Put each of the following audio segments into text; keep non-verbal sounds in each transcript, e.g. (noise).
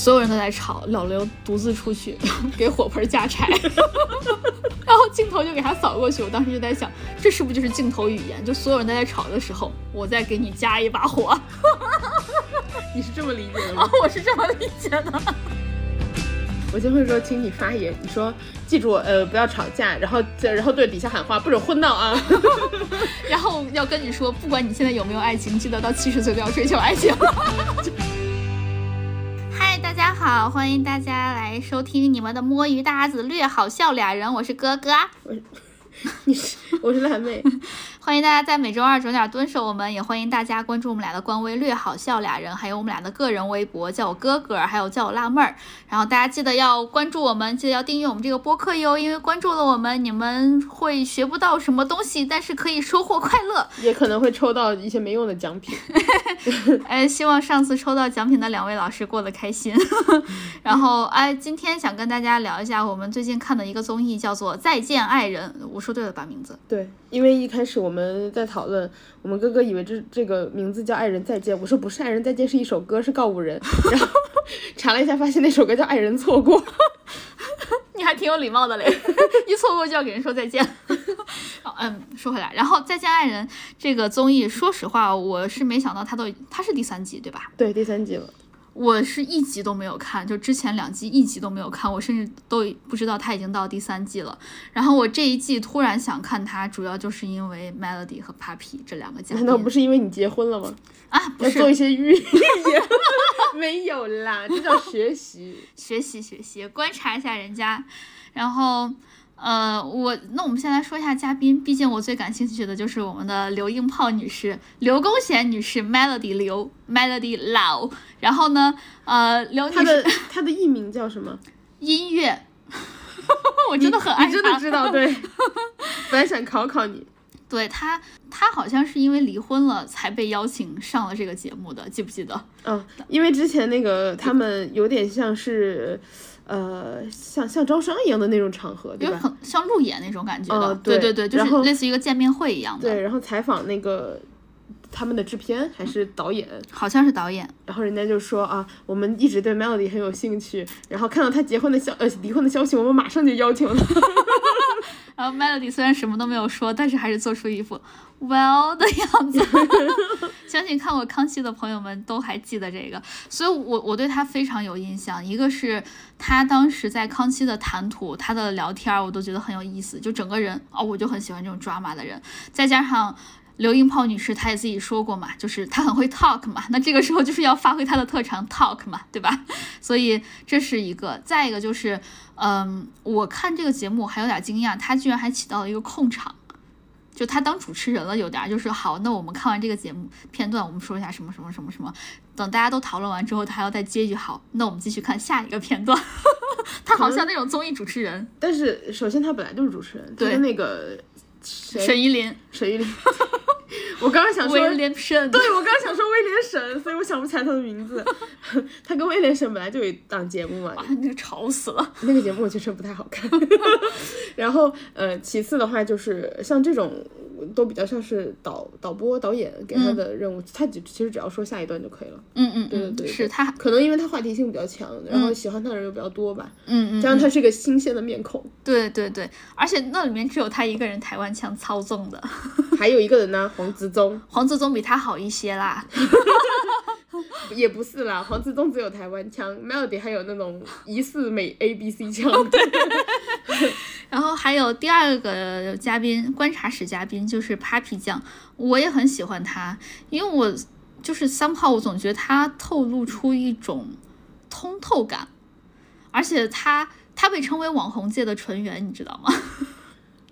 所有人都在吵，老刘独自出去 (laughs) 给火盆加柴，(laughs) 然后镜头就给他扫过去。我当时就在想，这是不是就是镜头语言？就所有人都在吵的时候，我再给你加一把火。(laughs) 你是这么理解的吗？我是这么理解的。我就会说，请你发言。你说，记住，呃，不要吵架，然后，然后对底下喊话，不准混闹啊。然后要跟你说，不管你现在有没有爱情，记得到七十岁都要追求爱情。嗨，大家好，欢迎大家来收听你们的摸鱼搭子略好笑俩人，我是哥哥，我，你是，(laughs) 我是辣妹。(laughs) 欢迎大家在每周二准点蹲守我们，也欢迎大家关注我们俩的官微“略好笑俩人”，还有我们俩的个人微博，叫我哥哥，还有叫我辣妹儿。然后大家记得要关注我们，记得要订阅我们这个播客哟，因为关注了我们，你们会学不到什么东西，但是可以收获快乐，(laughs) 也可能会抽到一些没用的奖品。(laughs) 哎，希望上次抽到奖品的两位老师过得开心。(laughs) 然后哎，今天想跟大家聊一下我们最近看的一个综艺，叫做《再见爱人》，我说对了吧？名字对。因为一开始我们在讨论，我们哥哥以为这这个名字叫《爱人再见》，我说不是，《爱人再见》是一首歌，是告五人。(laughs) 然后查了一下，发现那首歌叫《爱人错过》。(laughs) 你还挺有礼貌的嘞，(laughs) 一错过就要给人说再见。嗯，说回来，然后《再见爱人》这个综艺，说实话，我是没想到它都它是第三季对吧？对，第三季了。我是一集都没有看，就之前两季一集都没有看，我甚至都不知道他已经到第三季了。然后我这一季突然想看他，主要就是因为 Melody 和 Papi 这两个 (laughs) 嘉宾。难道不是因为你结婚了吗？啊，不是做一些预言？(laughs) 没有啦，这叫学习，(laughs) 学习，学习，观察一下人家，然后。呃，我那我们先来说一下嘉宾，毕竟我最感兴趣的就是我们的刘英炮女士、刘公贤女士、Melody 刘、Melody 老。然后呢，呃，刘女士，她的 (laughs) 她的艺名叫什么？音乐。(laughs) 我真的很爱她，真的知道对。(laughs) 本来想考考你，对她，她好像是因为离婚了才被邀请上了这个节目的，记不记得？嗯，因为之前那个他们有点像是。呃，像像招商一样的那种场合，对吧？很像路演那种感觉的，对对对，就是类似于一个见面会一样的。对，然后采访那个他们的制片还是导演，好像是导演。然后人家就说啊，我们一直对 Melody 很有兴趣，然后看到他结婚的消呃离婚的消息，我们马上就邀请了。(laughs) 然后 Melody 虽然什么都没有说，但是还是做出一副 well 的样子。(laughs) 相信看过康熙的朋友们都还记得这个，所以我我对他非常有印象。一个是他当时在康熙的谈吐，他的聊天我都觉得很有意思，就整个人哦，我就很喜欢这种抓马的人。再加上刘英炮女士，她也自己说过嘛，就是她很会 talk 嘛，那这个时候就是要发挥她的特长 talk 嘛，对吧？所以这是一个。再一个就是。嗯，我看这个节目还有点惊讶，他居然还起到了一个控场，就他当主持人了，有点就是好。那我们看完这个节目片段，我们说一下什么什么什么什么，等大家都讨论完之后，他还要再接一句好。那我们继续看下一个片段。(laughs) 他好像那种综艺主持人，但是首先他本来就是主持人，对那个沈依林，沈依林。(laughs) 我刚刚想说威廉沈，对我刚刚想说威廉沈，所以我想不起来他的名字。(laughs) 他跟威廉沈本来就有一档节目嘛，那个吵死了。那个节目我觉得不太好看。(laughs) 然后呃，其次的话就是像这种。都比较像是导导播导演给他的任务，他只其实只要说下一段就可以了。嗯嗯，对对对，是他可能因为他话题性比较强，然后喜欢他的人又比较多吧。嗯嗯，加上他是个新鲜的面孔。对对对，而且那里面只有他一个人台湾腔操纵的，(laughs) (laughs) 还有一个人呢，黄子宗。黄子宗比他好一些啦。(laughs) 也不是啦，黄子宗只有台湾腔，Melody 还有那种疑似美 A B C 腔。然后还有第二个嘉宾，观察室嘉宾就是 Papi 酱，我也很喜欢他，因为我就是三炮，我总觉得他透露出一种通透感，而且他他被称为网红界的纯元，你知道吗？(laughs)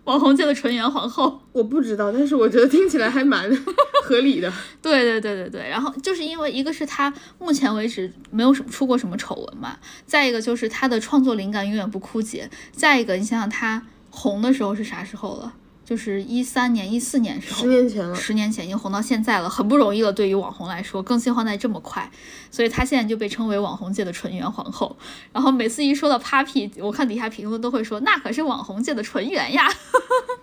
网红界的纯元皇后，(laughs) 我不知道，但是我觉得听起来还蛮 (laughs) 合理的。(laughs) 对对对对对，然后就是因为一个是他目前为止没有什么出过什么丑闻嘛，再一个就是他的创作灵感永远不枯竭，再一个你想想他红的时候是啥时候了？就是一三年、一四年时候，十年前了，十年前已经红到现在了，很不容易了。对于网红来说，更新换代这么快，所以她现在就被称为网红界的纯元皇后。然后每次一说到 Papi，我看底下评论都会说，那可是网红界的纯元呀。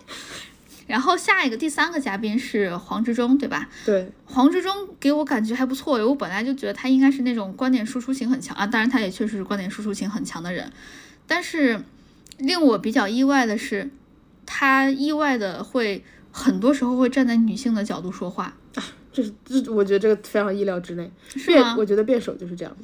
(laughs) 然后下一个第三个嘉宾是黄执中，对吧？对，黄执中给我感觉还不错，我本来就觉得他应该是那种观点输出型很强啊，当然他也确实是观点输出型很强的人，但是令我比较意外的是，他意外的会很多时候会站在女性的角度说话，这是这，我觉得这个非常意料之内。是吗？我觉得辩手就是这样，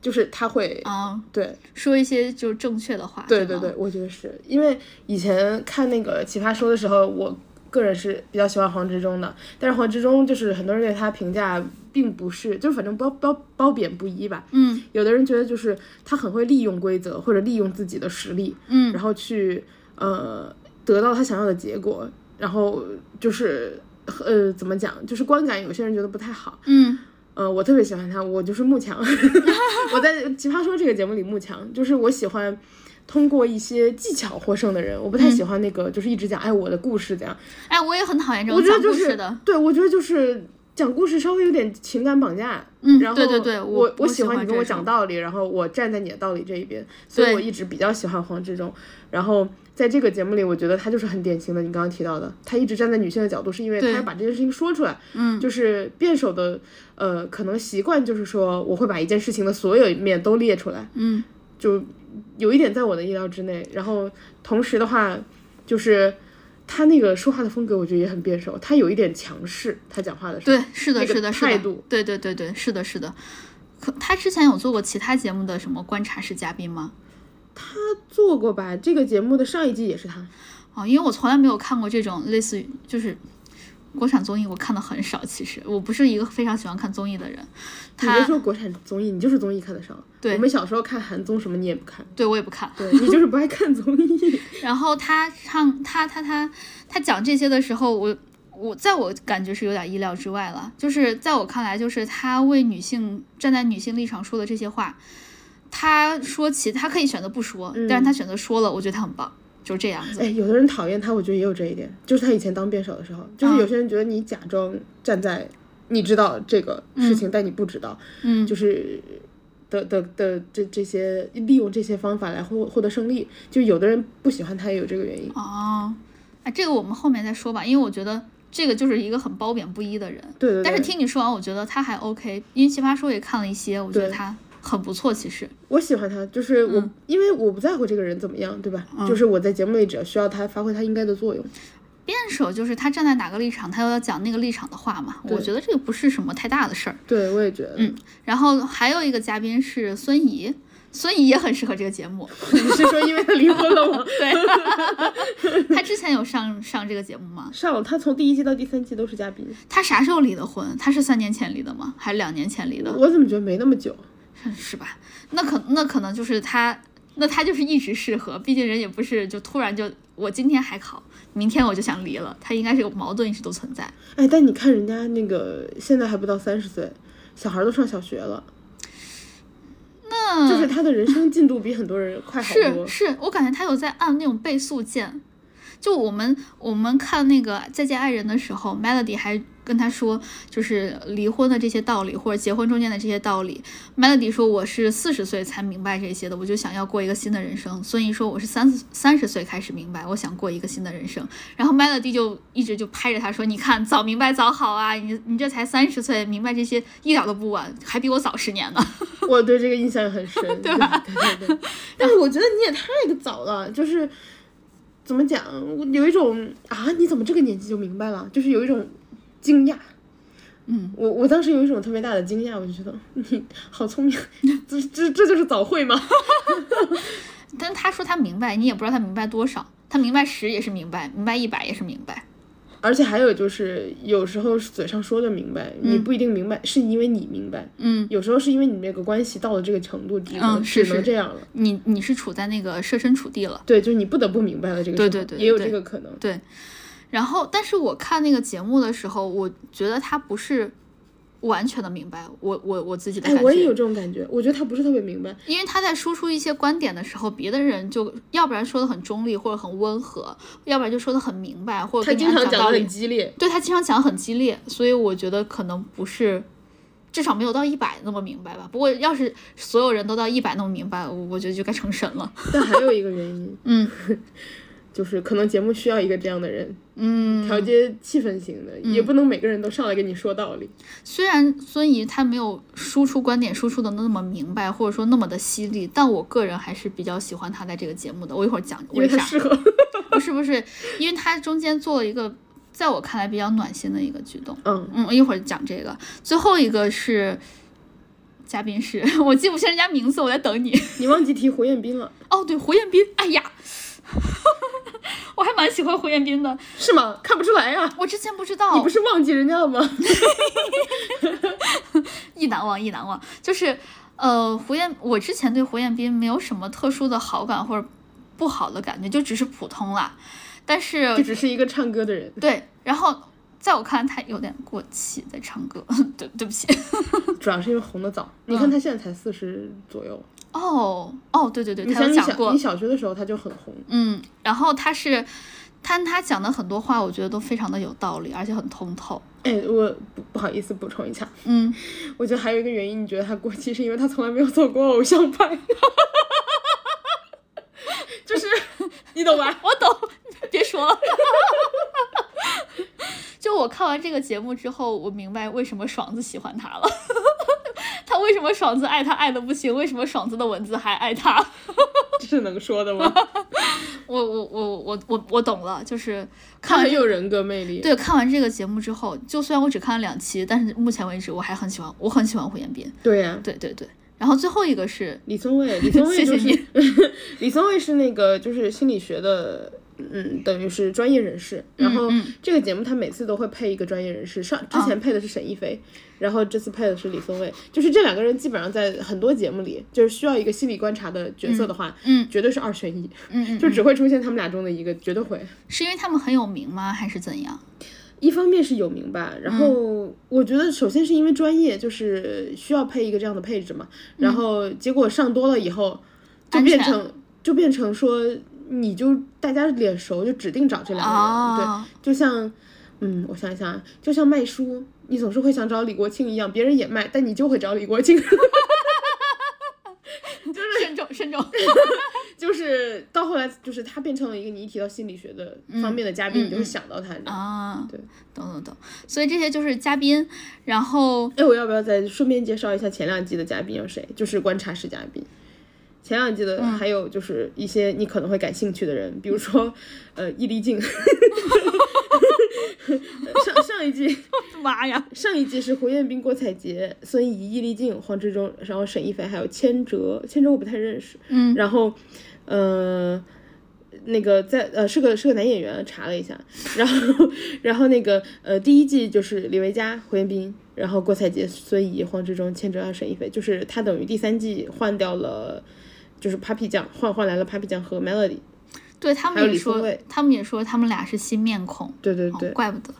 就是他会，啊，对说一些就是正确的话，对对对对，我觉得是因为以前看那个《奇葩说》的时候，我个人是比较喜欢黄执中的，但是黄执中就是很多人对他评价并不是，就反正褒褒褒贬不一吧。嗯有的人觉得就是他很会利用规则或者利用自己的实力，嗯然后去呃得到他想要的结果，然后就是呃怎么讲，就是观感有些人觉得不太好。嗯呃，我特别喜欢他，我就是慕强。(laughs) 我在《奇葩说》这个节目里慕强，就是我喜欢通过一些技巧获胜的人，我不太喜欢那个就是一直讲哎我的故事怎样。哎，我也很讨厌这我种讲觉得就是故事的，对，我觉得就是讲故事稍微有点情感绑架。嗯然后对对对我我我喜喜欢你跟我讲道理，然后我站在你的道理这一边，所以我一直比较喜欢黄志忠。然后在这个节目里，我觉得他就是很典型的你刚刚提到的，他一直站在女性的角度，是因为他要把这件事情说出来。嗯就是辩手的呃，可能习惯就是说，我会把一件事情的所有面都列出来，嗯就有一点在我的意料之内。然后同时的话，就是他那个说话的风格，我觉得也很辩手，他有一点强势，他讲话的时候。对，是的，是的，是的态度，对对对对，是的，是的。可他之前有做过其他节目的什么观察室嘉宾吗？做过吧？这个节目的上一季也是他。哦，因为我从来没有看过这种类似于就是国产综艺，我看的很少。其实我不是一个非常喜欢看综艺的人。你别说国产综艺，你就是综艺看的少。对我们小时候看韩综什么你也不看，对我也不看。对你就是不爱看综艺。(laughs) 然后他唱他他他他讲这些的时候，我我在我感觉是有点意料之外了。就是在我看来，就是他为女性站在女性立场说的这些话，他说其他可以选择不说，但是他选择说了，我觉得他很棒，就是这样子。哎，有的人讨厌他，我觉得也有这一点，就是他以前当辩手的时候，就是有些人觉得你假装站在你知道这个事情，但你不知道，嗯就是的的的这这些利用这些方法来获获得胜利，就有的人不喜欢他也有这个原因。哦，哎，这个我们后面再说吧，因为我觉得这个就是一个很褒贬不一的人。对对对。但是听你说完，我觉得他还 OK，因为奇葩说也看了一些，我觉得他很不错。其实，我喜欢他，就是我，嗯因为我不在乎这个人怎么样，对吧？就是我在节目里只要需要他发挥他应该的作用。辩手就是他站在哪个立场，他又要讲那个立场的话嘛。我觉得这个不是什么太大的事儿。对，我也觉得。嗯，然后还有一个嘉宾是孙怡，孙怡也很适合这个节目。你是说因为他离婚了吗？(laughs) 对，(laughs) 他之前有上上这个节目吗？上了，他从第一季到第三季都是嘉宾。他啥时候离的婚？他是三年前离的吗？还是两年前离的？我怎么觉得没那么久？是吧？那可那可能就是他，那他就是一直适合，毕竟人也不是就突然就我今天还考，明天我就想离了，他应该是有矛盾一直都存在。哎，但你看人家那个现在还不到三十岁，小孩都上小学了，那就是他的人生进度比很多人快好多。是是，我感觉他有在按那种倍速键。就我们我们看那个《再见爱人》的时候，Melody 还跟他说，就是离婚的这些道理，或者结婚中间的这些道理。Melody 说我是四十岁才明白这些的，我就想要过一个新的人生。孙怡说我是三三十岁开始明白，我想过一个新的人生。然后 Melody 就一直就拍着他说，你看早明白早好啊，你你这才三十岁，明白这些一点都不晚，还比我早十年呢。(laughs) 我对这个印象很深，对吧？对对对。但是我觉得你也太早了，就是怎么讲，我有一种啊，你怎么这个年纪就明白了？就是有一种惊讶。嗯，我我当时有一种特别大的惊讶，我就觉得你好聪明，(laughs) 这这这就是早会吗？(laughs) 但他说他明白，你也不知道他明白多少，他明白十也是明白，明白一百也是明白。而且还有就是，有时候嘴上说的明白，你不一定明白，是因为你明白。嗯，有时候是因为你们这个关系到了这个程度，只能、只能这样了。你你是处在那个设身处地了。对，就是你不得不明白了这个对对对也有这个可能。对，然后但是我看那个节目的时候，我觉得他不是完全的明白我我我自己的感哎，觉，我也有这种感觉，我觉得他不是特别明白。因为他在输出一些观点的时候，别的人就要不然说的很中立或者很温和，要不然就说的很明白，或者他经常讲的很激烈，对他经常讲得很激烈，所以我觉得可能不是，至少没有到一百那么明白吧。不过要是所有人都到一百那么明白，我我觉得就该成神了。但还有一个原因，嗯，(laughs) 就是可能节目需要一个这样的人，嗯，调节气氛型的，也不能每个人都上来跟你说道理。虽然孙怡她没有输出观点输出的那么明白，或者说那么的犀利，但我个人还是比较喜欢她在这个节目的。我一会儿讲因为为啥？他适合。(laughs) 不是不是，因为她中间做了一个在我看来比较暖心的一个举动。嗯，嗯，我一会儿讲这个。最后一个是嘉宾是我记不清人家名字，我在等你。你忘记提胡彦斌了，哦，对，胡彦斌。哎呀，(laughs) 我还蛮喜欢胡彦斌的。是吗？看不出来呀、我之前不知道，你不是忘记人家了吗？(laughs) 意难忘，意难忘。就是，呃，胡彦，我之前对胡彦斌没有什么特殊的好感或者不好的感觉，就只是普通啦。但就是只是一个唱歌的人。对，然后在我看来，他有点过气，在唱歌。(laughs) 对，对不起。主要是因为红的早。你看他现在才四十左右，哦，哦，对对对，他有讲过你小你。小学的时候他就很红。嗯，然后他是，他他讲的很多话，我觉得都非常的有道理，而且很通透。哎，我不不好意思补充一下，嗯，我觉得还有一个原因，你觉得他过气，是因为他从来没有走过偶像派，(laughs) 就是 (laughs) 你懂吧？我懂，别说了。(laughs) 就我看完这个节目之后，我明白为什么爽子喜欢他了。他为什么爽子爱他爱的不行？为什么爽子的文字还爱他？(laughs) 这是能说的吗？(laughs) 我我我我我我懂了，就是看完这很有人格魅力。对看完这个节目之后，就虽然我只看了两期，但是目前为止我还很喜欢，我很喜欢胡彦斌。对呀、对对对，然后最后一个是李宗伟，李宗伟就是谢谢 (laughs) 李宗伟是那个就是心理学的，嗯，等于是专业人士。然后嗯这个节目他每次都会配一个专业人士，上之前配的是沈一菲，然后这次配的是李松蔚，就是这两个人基本上在很多节目里，就是需要一个心理观察的角色的话，嗯绝对是二选一，嗯 (laughs) 嗯，就只会出现他们俩中的一个，绝对会。是因为他们很有名吗？还是怎样？一方面是有名吧，然后我觉得首先是因为专业，就是需要配一个这样的配置嘛，然后结果上多了以后，就变成就变成说，你就大家脸熟，就指定找这两个人，哦对，就像，嗯，我想一想啊，就像卖书，你总是会想找李国庆一样，别人也卖，但你就会找李国庆，(laughs) 就是慎重 (laughs) 慎重。就是到后来就是他变成了一个你一提到心理学的方面的嘉宾，你就会想到他，啊，对，懂懂懂。所以这些就是嘉宾，然后哎，我要不要再顺便介绍一下前两季的嘉宾有谁？就是观察室嘉宾。前两季的还有就是一些你可能会感兴趣的人，比如说，(laughs) 呃，易立竞。(laughs) 上上一季，(laughs) 妈呀，上一季是胡彦斌、郭采洁、孙怡、易立竞、黄志忠，然后沈一菲还有千哲，千哲我不太认识。嗯，然后，呃，那个在呃是个是个男演员，查了一下，然后然后那个呃第一季就是李维嘉、胡彦斌，然后郭采洁、孙怡、黄志忠、千哲还有沈一菲，就是他等于第三季换掉了，就是 Papi 酱换换来了 Papi 酱和 Melody，对他们也说他们也说他们俩是新面孔，哦对对对，怪不得。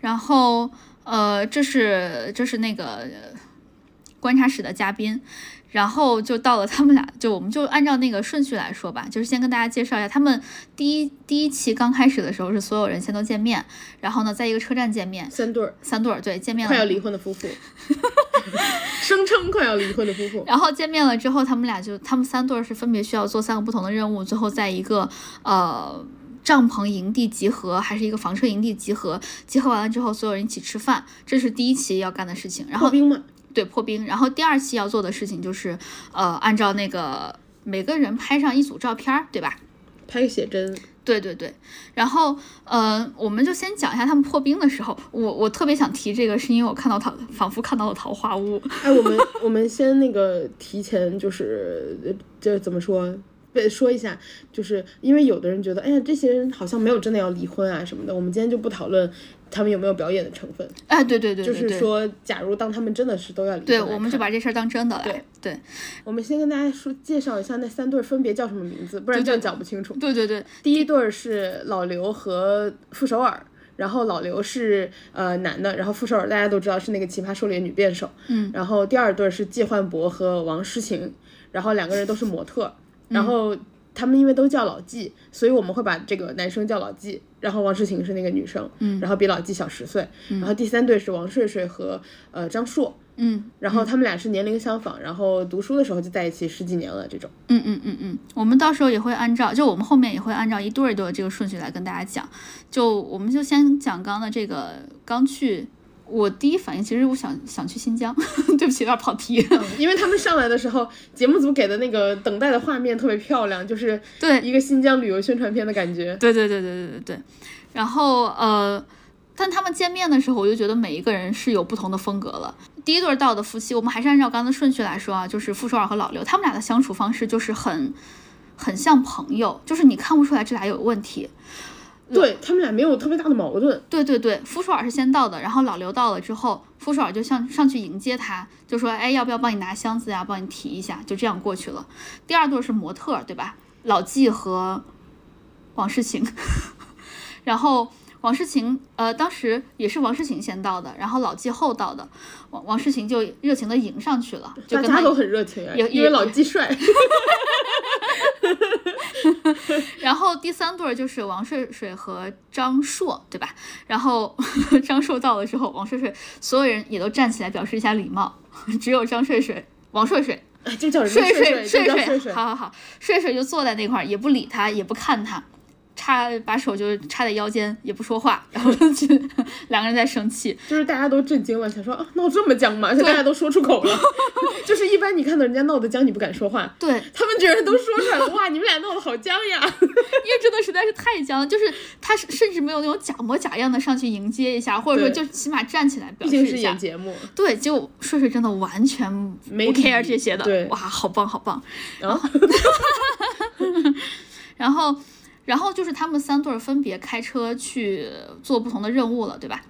然后呃，这是这是那个呃观察室的嘉宾。然后就到了他们俩，就我们就按照那个顺序来说吧，就是先跟大家介绍一下，他们第一第一期刚开始的时候是所有人先都见面，然后呢，在一个车站见面，三对儿。三对儿对见面快要了，离婚的夫妇，(laughs) (laughs) 声称快要离婚的夫妇，然后见面了之后，他们俩就他们三对儿是分别需要做三个不同的任务，最后在一个呃帐篷营地集合，还是一个房车营地集合，集合完了之后，所有人一起吃饭，这是第一期要干的事情。然后破冰嘛，对破冰，然后第二期要做的事情就是呃按照那个每个人拍上一组照片儿，对吧？拍个写真，对对对，然后呃，我们就先讲一下他们破冰的时候，我我特别想提这个，是因为我看到桃，仿佛看到了桃花坞。哎，我们我们先那个提前就是呃这怎么说？对，说一下，就是因为有的人觉得，哎呀，这些人好像没有真的要离婚啊什么的。我们今天就不讨论他们有没有表演的成分，哎，对对对就对对，是说，假如当他们真的是都要离婚对，我们就把这事儿当真的来。对。对。我们先跟大家说介绍一下那三对分别叫什么名字，不然这样讲不清楚。对对对，第一对儿是老刘和傅首尔，然后老刘是呃男的，然后傅首尔大家都知道是那个奇葩说里的女辩手，嗯，然后第二对是季焕博和王诗晴，然后两个人都是模特，然嗯。后他们因为都叫老季，所以我们会把这个男生叫老纪，然后王诗晴是那个女生，嗯，然后比老纪小十岁，然后第三对是王睡睡和呃张硕。嗯然后他们俩是年龄相仿，然后读书的时候就在一起十几年了，这种。嗯嗯嗯嗯，我们到时候也会按照，就我们后面也会按照一对儿一对儿的这个顺序来跟大家讲。就我们就先讲刚刚的这个刚去，我第一反应其实我想想去新疆，(laughs) 对不起，有点跑题。因为他们上来的时候，节目组给的那个等待的画面特别漂亮，就是对一个新疆旅游宣传片的感觉。对对对对对对对。然后呃，但他们见面的时候，我就觉得每一个人是有不同的风格了。第一对儿到的夫妻，我们还是按照刚才的顺序来说啊，就是傅首尔和老刘，他们俩的相处方式就是很很像朋友，就是你看不出来这俩有问题。对他们俩没有特别大的矛盾。对对对，傅首尔是先到的，然后老刘到了之后，傅首尔就上上去迎接他，就说：“哎，要不要帮你拿箱子呀？帮你提一下。”就这样过去了。第二对是模特儿，对吧？老纪和王诗晴，(laughs) 然后王诗晴，呃，当时也是王诗晴先到的，然后老纪后到的，王王诗晴就热情的迎上去了，就跟他大家都很热情啊，也因为老纪帅。(laughs) (laughs) 然后第三对儿就是王睡睡和张硕，对吧？然后张硕到了之后，王睡睡所有人也都站起来表示一下礼貌，(laughs) 只有张睡睡、王睡睡、哎，就叫睡睡睡就叫睡睡。好好好，睡睡就坐在那块儿，也不理他，也不看他。插把手就插在腰间，也不说话，然后就 (laughs) 两个人在生气。就是大家都震惊了，想说啊，闹这么僵吗？而且大家都说出口了。(laughs) 就是一般你看到人家闹得僵，你不敢说话，对，他们居然都说出来了，哇，(laughs) 你们俩闹得好僵呀！因为真的实在是太僵了，就是他甚至没有那种假模假样的上去迎接一下，或者说对就起码站起来表示一下竟是演。节目，对，结果睡睡真的完全没 care 这些的，对哇，好棒好棒。然后然后，然后就是他们三对儿分别开车去做不同的任务了，对吧？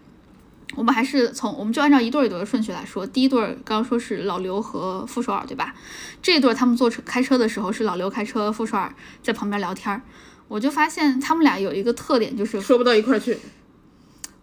我们还是从我们就按照一对儿一对儿的顺序来说，第一对儿刚刚说是老刘和傅首尔，对吧？这一对儿他们坐车开车的时候是老刘开车，傅首尔在旁边聊天儿。我就发现他们俩有一个特点，就是说不到一块儿去。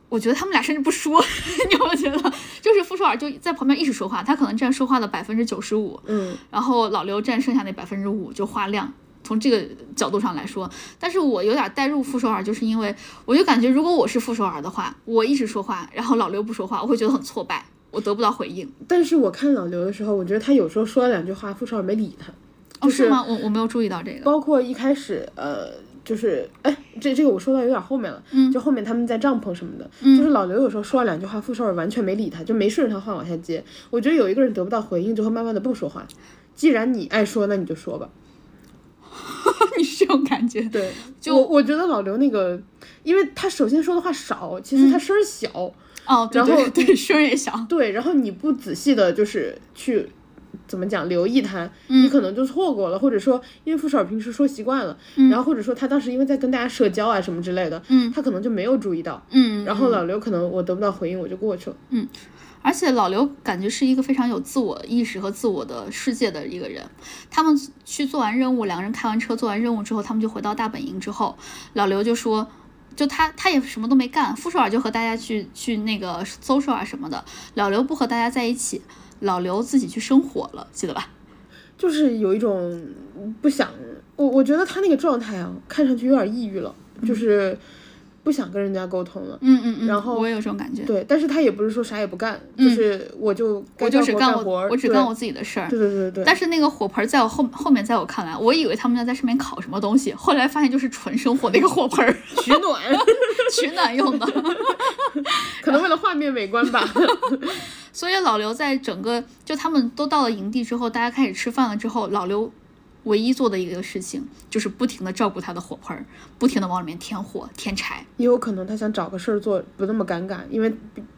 我觉得他们俩甚至不说，(laughs) 你有没有觉得？就是傅首尔就在旁边一直说话，他可能占说话的百分之九十五，嗯，然后老刘占剩下那百分之五就话量。从这个角度上来说，但是我有点带入傅首尔，就是因为我就感觉如果我是傅首尔的话，我一直说话，然后老刘不说话，我会觉得很挫败，我得不到回应。但是我看老刘的时候，我觉得他有时候说了两句话，傅首尔没理他。哦，就是吗？我我没有注意到这个。包括一开始，呃，就是，哎，这这个我说到有点后面了，嗯就后面他们在帐篷什么的，就是老刘有时候说了两句话，傅首尔完全没理他，就没顺着他话往下接。我觉得有一个人得不到回应，就会慢慢的不说话。既然你爱说，那你就说吧。(laughs) 你是这种感觉？对，就我我觉得老刘那个，因为他首先说的话少，其次他声儿小，哦，对然后对对，声儿也小。对，然后你不仔细的，就是去怎么讲留意他，嗯你可能就错过了，或者说因为傅首尔平时说习惯了，然后或者说他当时因为在跟大家社交啊什么之类的，嗯他可能就没有注意到，嗯，然后老刘可能我得不到回应我就过去了，而且老刘感觉是一个非常有自我意识和自我的世界的一个人。他们去做完任务，两个人开完车做完任务之后，他们就回到大本营之后，老刘就说，就他他也什么都没干，傅首尔就和大家去去那个搜索啊什么的，老刘不和大家在一起，老刘自己去生火了，记得吧？就是有一种不想，我我觉得他那个状态啊，看上去有点抑郁了，就是不想跟人家沟通了。嗯嗯嗯，然后我也有这种感觉，对，但是他也不是说啥也不干，就是我就嗯我就只干活我我只干我自己的事儿。对对对对对，但是那个火盆在我后后面，在我看来，我以为他们要在上面烤什么东西，后来发现就是纯生火的一个火盆儿，取暖，(laughs) 取暖用的。(laughs) 可能为了画面美观吧。(laughs) 所以老刘在整个就他们都到了营地之后，大家开始吃饭了之后，老刘唯一做的一个事情就是不停的照顾他的火盆儿，不停的往里面添火添柴。也有可能他想找个事儿做，不那么尴尬，因为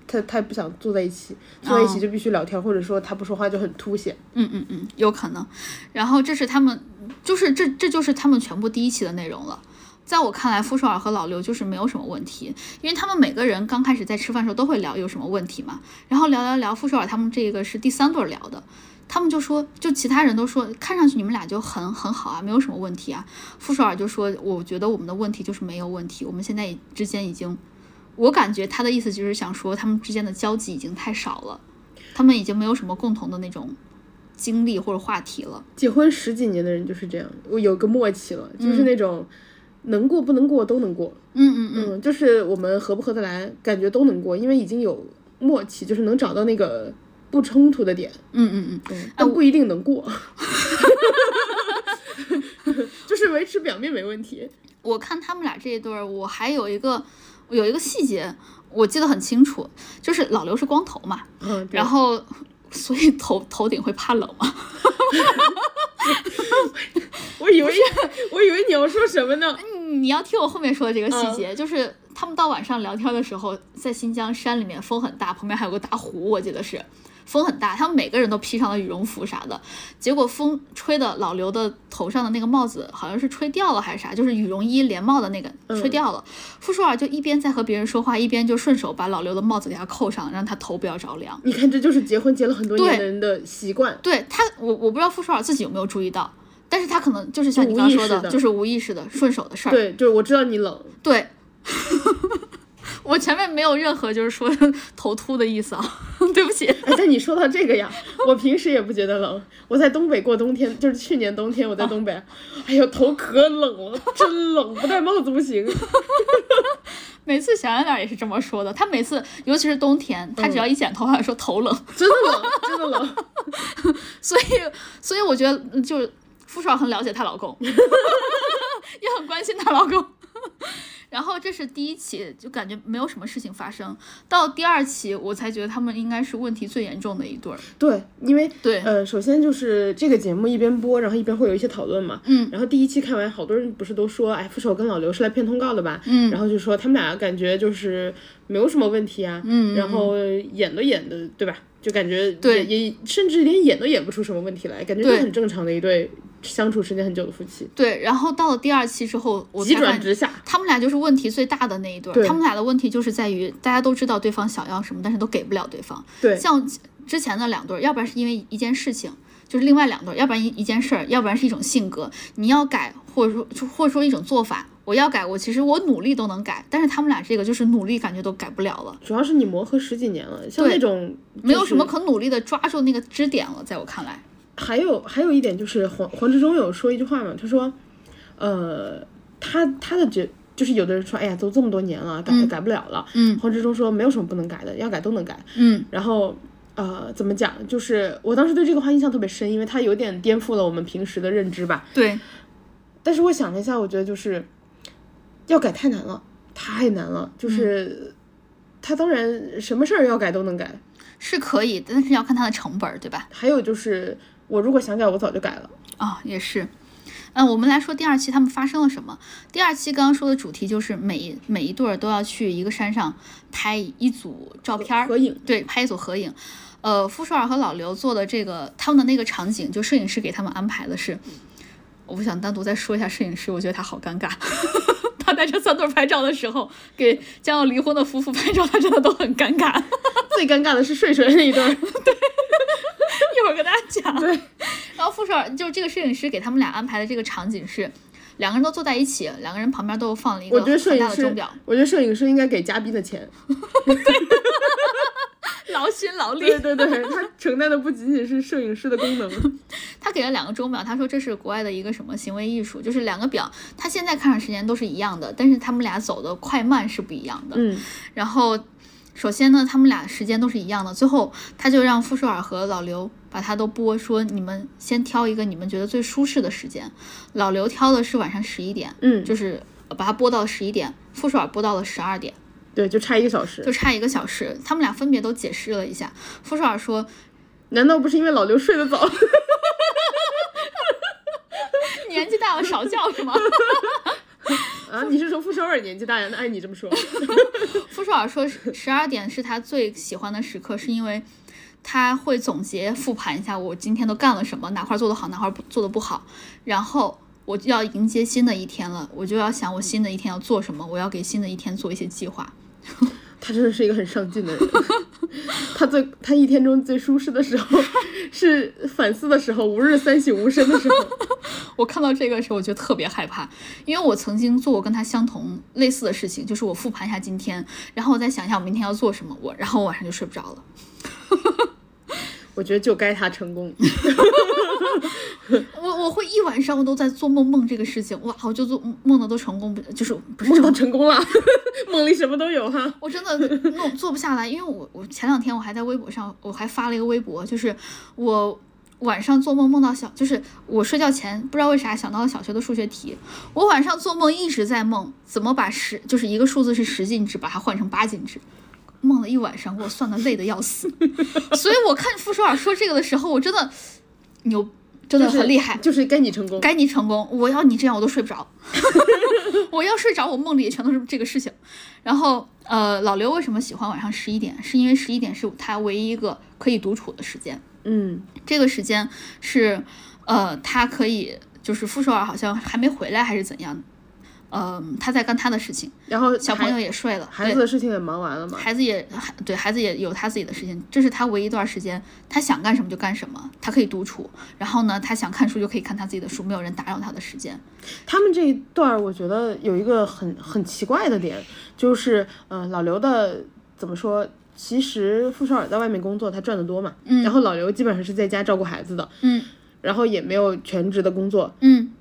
他他不想坐在一起，坐在一起就必须聊天，或者说他不说话就很凸显。嗯嗯嗯，有可能。然后这是他们，就是这这就是他们全部第一期的内容了。在我看来，傅首尔和老刘就是没有什么问题，因为他们每个人刚开始在吃饭的时候都会聊有什么问题嘛，然后聊聊聊，傅首尔他们这个是第三对儿聊的，他们就说，就其他人都说，看上去你们俩就很很好啊，没有什么问题啊。傅首尔就说，我觉得我们的问题就是没有问题，我们现在之间已经，我感觉他的意思就是想说，他们之间的交集已经太少了，他们已经没有什么共同的那种经历或者话题了。结婚十几年的人就是这样，我有个默契了，就是那种能过不能过都能过。嗯嗯嗯，嗯，就是我们合不合得来，感觉都能过，因为已经有默契，就是能找到那个不冲突的点，嗯嗯嗯，嗯，但不一定能过，(laughs) 就是维持表面没问题。我看他们俩这一对儿，我还有一个有一个细节，我记得很清楚，就是老刘是光头嘛，嗯，然后所以头头顶会怕冷嘛。(laughs) 我以为我以为你要说什么呢？你要听我后面说的这个细节，就是他们到晚上聊天的时候，在新疆山里面风很大，旁边还有个大湖，我记得是风很大，他们每个人都披上了羽绒服啥的，结果风吹的老刘的头上的那个帽子好像是吹掉了还是啥，就是羽绒衣连帽的那个吹掉了。傅首尔就一边在和别人说话，一边就顺手把老刘的帽子给他扣上，让他头不要着凉。你看，这就是结婚结了很多年的人的习惯。对他，我我不知道傅首尔自己有没有注意到，但是他可能就是像你刚刚说的就是无意识的顺手的事儿。对，就是我知道你冷，对，我前面没有任何就是说 (laughs) 头秃的意思啊，(laughs) 对不起。哎，但你说到这个呀，我平时也不觉得冷。我在东北过冬天，就是去年冬天我在东北，哎呦头可冷了，真冷，不戴帽子不行。(laughs) 每次小圆脸也是这么说的，他每次尤其是冬天，他只要一剪头发说头冷，真的冷，真的冷。所以所以我觉得嗯就是傅首尔很了解她老公，也很关心她老公。然后这是第一期，就感觉没有什么事情发生。到第二期，我才觉得他们应该是问题最严重的一对儿。对，因为对呃，首先就是这个节目一边播，然后一边会有一些讨论嘛。嗯。然后第一期看完，好多人不是都说，哎，傅首跟老刘是来骗通告的吧？嗯然后就说他们俩感觉就是没有什么问题啊。嗯然后演都演的，对吧？就感觉对也也甚至连演都演不出什么问题来，感觉就很正常的一对相处时间很久的夫妻，对，然后到了第二期之后，我急转直下。他们俩就是问题最大的那一对他们俩的问题就是在于大家都知道对方想要什么，但是都给不了对方。对像之前的两对儿，要不然是因为一件事情，就是另外两对儿，要不然一一件事儿，要不然是一种性格，你要改，或者说就或者说一种做法。我要改，我其实我努力都能改，但是他们俩这个就是努力感觉都改不了了，主要是你磨合十几年了，像那种没有什么可努力的抓住那个支点了，在我看来。还有还有一点就是黄黄志忠有说一句话嘛，他说，呃，他他的觉就是有的人说，哎呀，都这么多年了，改、改不了了。嗯黄志忠说没有什么不能改的，要改都能改。嗯然后呃，怎么讲？就是我当时对这个话印象特别深，因为它有点颠覆了我们平时的认知吧。对，但是我想了一下，我觉得就是要改太难了，太难了。就是、他当然什么事儿要改都能改，是可以，但是要看他的成本儿，对吧？还有就是我如果想改，我早就改了。啊、也是。嗯，我们来说第二期他们发生了什么。第二期刚刚说的主题就是每一每一对儿都要去一个山上拍一组照片儿，合影，对，拍一组合影。呃，傅首尔和老刘做的这个他们的那个场景，就摄影师给他们安排的是，我不想单独再说一下摄影师，我觉得他好尴尬。(laughs) 他带着三对拍照的时候，给将要离婚的夫妇拍照，他真的都很尴尬。(laughs) 最尴尬的是睡睡那一对，(laughs) 对。一会儿跟大家讲。对，然后傅首尔就是这个摄影师给他们俩安排的这个场景是，两个人都坐在一起，两个人旁边都放了一个很大的钟表，，我觉得摄影师应该给嘉宾的钱。(laughs) 劳心劳力 (laughs) 对。对对，他承担的不仅仅是摄影师的功能。(laughs) 他给了两个钟表，他说这是国外的一个什么行为艺术，就是两个表，他现在看上时间都是一样的，但是他们俩走的快慢是不一样的。嗯，然后，首先呢，他们俩时间都是一样的，最后他就让傅首尔和老刘把他都播，说你们先挑一个你们觉得最舒适的时间。老刘挑的是晚上十一点，嗯就是把他播到了十一点，傅首尔播到了十二点，对，就差一个小时就。差一个小时。他们俩分别都解释了一下。傅首尔说难道不是因为老刘睡得早？(laughs) 年纪大了少叫是吗？啊，你是说傅首尔年纪大呀？那按你这么说，(laughs) 傅首尔说十二点是他最喜欢的时刻，是因为他会总结复盘一下我今天都干了什么，哪块做得好，哪块做得不好，然后我就要迎接新的一天了，我就要想我新的一天要做什么，我要给新的一天做一些计划。(laughs) 他真的是一个很上进的人。他最他一天中最舒适的时候是反思的时候，吾日三省吾身的时候。(laughs) 我看到这个时候，我就特别害怕，因为我曾经做过跟他相同类似的事情，就是我复盘一下今天，然后我再想一下我明天要做什么，我然后我晚上就睡不着了。我觉得就该他成功。(laughs) 我我会一晚上我都在做梦梦这个事情，哇，我就做梦的都成功不就是不是梦到成成功了，(laughs) 梦里什么都有哈。我真的弄做不下来，因为我我前两天我还在微博上，我还发了一个微博，就是我晚上做梦梦到小，就是我睡觉前不知道为啥想到了小学的数学题，我晚上做梦一直在梦怎么把十就是一个数字是十进制把它换成八进制，梦了一晚上，给我算的累的要死，(laughs) 所以我看傅首尔说这个的时候，我真的牛，真的很厉害。就是该你成功。该你成功，我要你这样我都睡不着，(laughs) 我要睡着，我梦里也全都是这个事情。然后，呃，老刘为什么喜欢晚上十一点？是因为十一点是他唯一一个可以独处的时间。嗯这个时间是，呃，他可以就是傅首尔好像还没回来还是怎样，嗯、他在干他的事情，然后小朋友也睡了，孩子的事情也忙完了嘛。孩子也孩对孩子也有他自己的事情，这是他唯一一段时间，他想干什么就干什么，他可以独处。然后呢，他想看书就可以看他自己的书，没有人打扰他的时间。他们这一段，我觉得有一个很很奇怪的点，就是呃，老刘的怎么说？其实傅首尔在外面工作，他赚得多嘛，嗯然后老刘基本上是在家照顾孩子的，嗯然后也没有全职的工作，嗯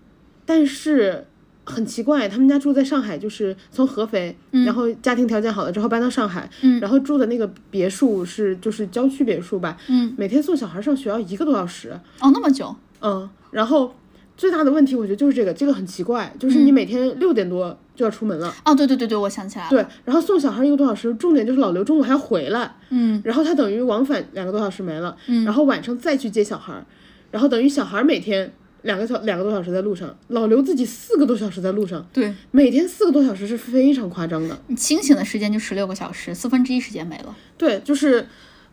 但是很奇怪，他们家住在上海，就是从合肥，然后家庭条件好了之后搬到上海，嗯。然后住的那个别墅是就是郊区别墅吧，嗯，每天送小孩上学要一个多小时，哦，那么久，嗯，然后最大的问题我觉得就是这个，这个很奇怪，就是你每天六点多就要出门了，哦，对对对对，我想起来了，对，然后送小孩一个多小时，重点就是老刘中午还要回来，嗯。然后他等于往返两个多小时没了，嗯。然后晚上再去接小孩，然后等于小孩每天两个小两个多小时在路上，老刘自己四个多小时在路上，对，每天四个多小时是非常夸张的。你清醒的时间就十六个小时，四分之一时间没了。对，就是，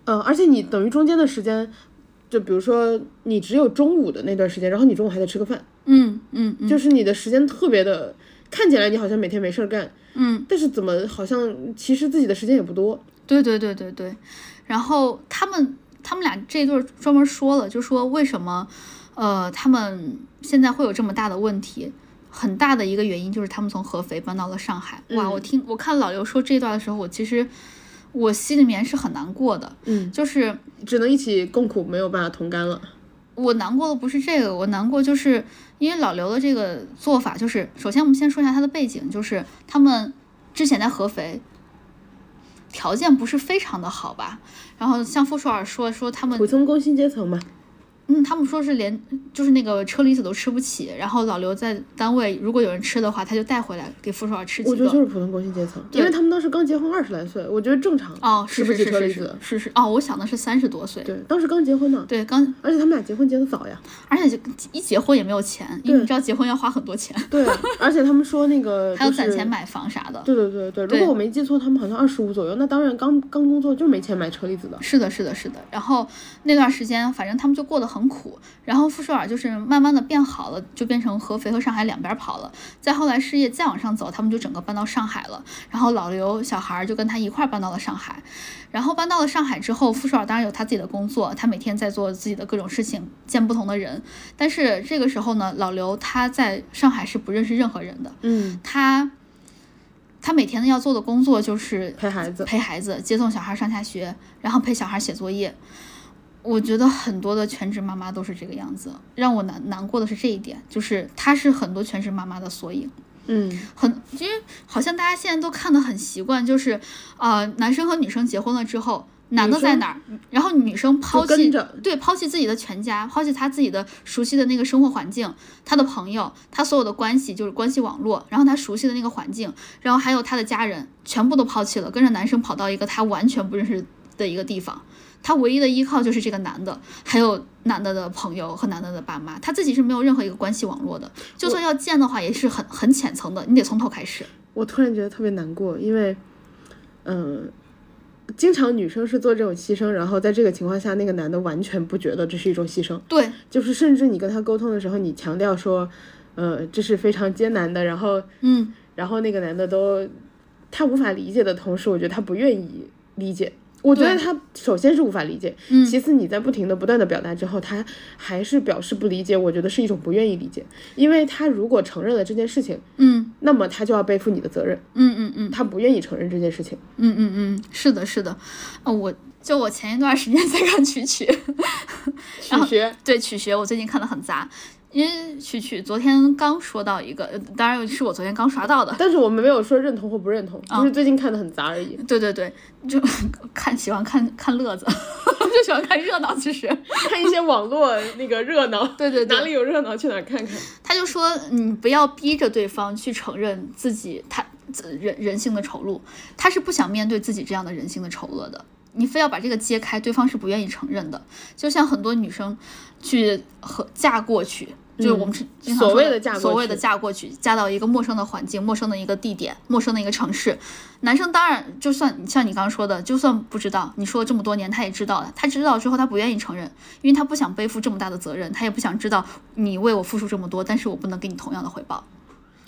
呃，而且你等于中间的时间，就比如说你只有中午的那段时间，然后你中午还得吃个饭，嗯嗯嗯就是你的时间特别的，看起来你好像每天没事儿干，嗯，但是怎么好像其实自己的时间也不多。对对对对对。然后他们他们俩这一对儿专门说了，就说为什么呃他们现在会有这么大的问题。很大的一个原因就是他们从合肥搬到了上海。哇，我听我看老刘说这段的时候，我其实我心里面是很难过的。嗯，就是只能一起共苦，没有办法同甘了。我难过的不是这个，我难过就是因为老刘的这个做法，就是首先我们先说一下他的背景，就是他们之前在合肥条件不是非常的好吧，然后像傅首尔说说他们普通工薪阶层嘛，嗯，他们说是连就是那个车厘子都吃不起，然后老刘在单位如果有人吃的话，他就带回来给傅首尔吃几我觉得就。是普通工薪阶层，因为他们当时刚结婚二十来岁，我觉得正常。哦，是吃不起是是是是车厘子。是是哦，我想的是三十多岁，对，当时刚结婚呢，对，刚而且他们俩结婚结的早呀。而且就一结婚也没有钱，因为你知道结婚要花很多钱，(laughs) 对，而且他们说那个 (laughs) 还要攒钱买房啥的。对对对对，如果我没记错，他们好像二十五左右，那当然刚刚工作就没钱买车厘子的。是的，是的，是的。然后那段时间，反正他们就过得很苦。然后傅首尔就是慢慢的变好了，就变成合肥和上海两边跑了。再后来事业再往上走，他们就整个搬到上海了。然后老刘小孩儿就跟他一块儿搬到了上海。然后搬到了上海之后，傅首尔当然有他自己的工作，他每天在做自己的各种事情，见不同的人。但是这个时候呢，老刘他在上海是不认识任何人的，嗯，他他每天呢要做的工作就是陪孩子。陪孩子、接送小孩上下学，然后陪小孩写作业。我觉得很多的全职妈妈都是这个样子，让我难难过的是这一点，就是她是很多全职妈妈的缩影。嗯，很，因为好像大家现在都看得很习惯，就是呃，男生和女生结婚了之后，男的在哪儿，然后女生抛弃对抛弃自己的全家，抛弃他自己的熟悉的那个生活环境，他的朋友，他所有的关系就是关系网络，然后他熟悉的那个环境，然后还有他的家人，全部都抛弃了，跟着男生跑到一个他完全不认识的一个地方。他唯一的依靠就是这个男的，还有男的的朋友和男的的爸妈，他自己是没有任何一个关系网络的。就算要见的话，也是很很浅层的，你得从头开始。我突然觉得特别难过，因为，嗯、经常女生是做这种牺牲，然后在这个情况下，那个男的完全不觉得这是一种牺牲，对，就是甚至你跟他沟通的时候，你强调说，呃，这是非常艰难的，然后，嗯，然后那个男的都他无法理解的同时，我觉得他不愿意理解。我觉得他首先是无法理解，嗯。其次你在不停的不断的表达之后，他还是表示不理解，我觉得是一种不愿意理解，因为他如果承认了这件事情，嗯。那么他就要背负你的责任，嗯嗯嗯。他不愿意承认这件事情。嗯嗯嗯，是的，是的，啊，我就我前一段时间在看曲曲，曲学，(laughs) 对曲学，我最近看的很杂，因为曲曲昨天刚说到一个，呃当然是我昨天刚刷到的，但是我们没有说认同或不认同，啊就是最近看的很杂而已。对对对，就 (laughs) 看喜欢看看乐子，(laughs) 就喜欢看热闹，其实，看一些网络那个热闹，(laughs) 对对对哪里有热闹去哪儿看看。他就说你不要逼着对方去承认自己他自人人性的丑陋，他是不想面对自己这样的人性的丑恶的。你非要把这个揭开，对方是不愿意承认的。就像很多女生去和嫁过去，就是我们是所谓说的嫁过所谓的去嫁过去，嫁到一个陌生的环境、陌生的一个地点、陌生的一个城市。男生当然，就算像你刚刚说的，就算不知道，你说了这么多年，他也知道了。他知道之后，他不愿意承认，因为他不想背负这么大的责任，他也不想知道你为我付出这么多，但是我不能给你同样的回报。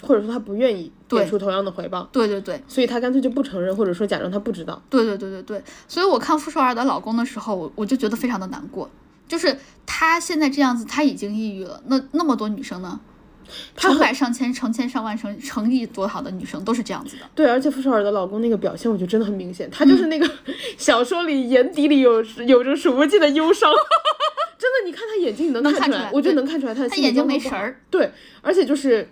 或者说他不愿意给出同样的回报，对对对所以他干脆就不承认，或者说假装他不知道。对对对对对，所以我看傅首尔的老公的时候，我我就觉得非常的难过，就是他现在这样子，他已经抑郁了，那那么多女生呢？成百上千、成千上万、成成亿多好的女生都是这样子的。对，而且傅首尔的老公那个表现，我觉得真的很明显，他嗯就是那个小说里眼底里有有着数不尽的忧伤。(laughs) 真的，你看他眼睛，你能看出来，出来我觉得能看出来他的心他眼睛没神儿。对，而且就是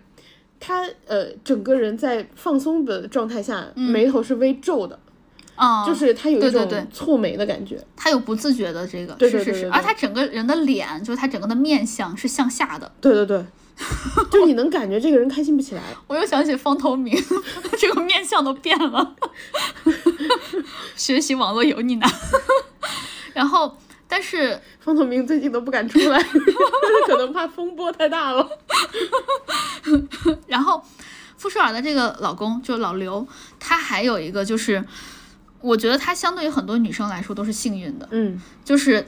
他呃，整个人在放松的状态下，眉头是微皱的，啊、就是他有一种蹙眉的感觉。他有不自觉的这个，对是是是，而他整个人的脸，就是他整个的面相是向下的。对对对，(laughs) 就你能感觉这个人开心不起来。我又想起方头明，(laughs) 这个面相都变了，(laughs) 学习网络油腻男。然后，但是 (laughs) 方头明最近都不敢出来，(laughs) 可能怕风波太大了。(laughs) 然后，傅首尔的这个老公就老刘，他还有一个就是，我觉得他相对于很多女生来说都是幸运的，嗯。就是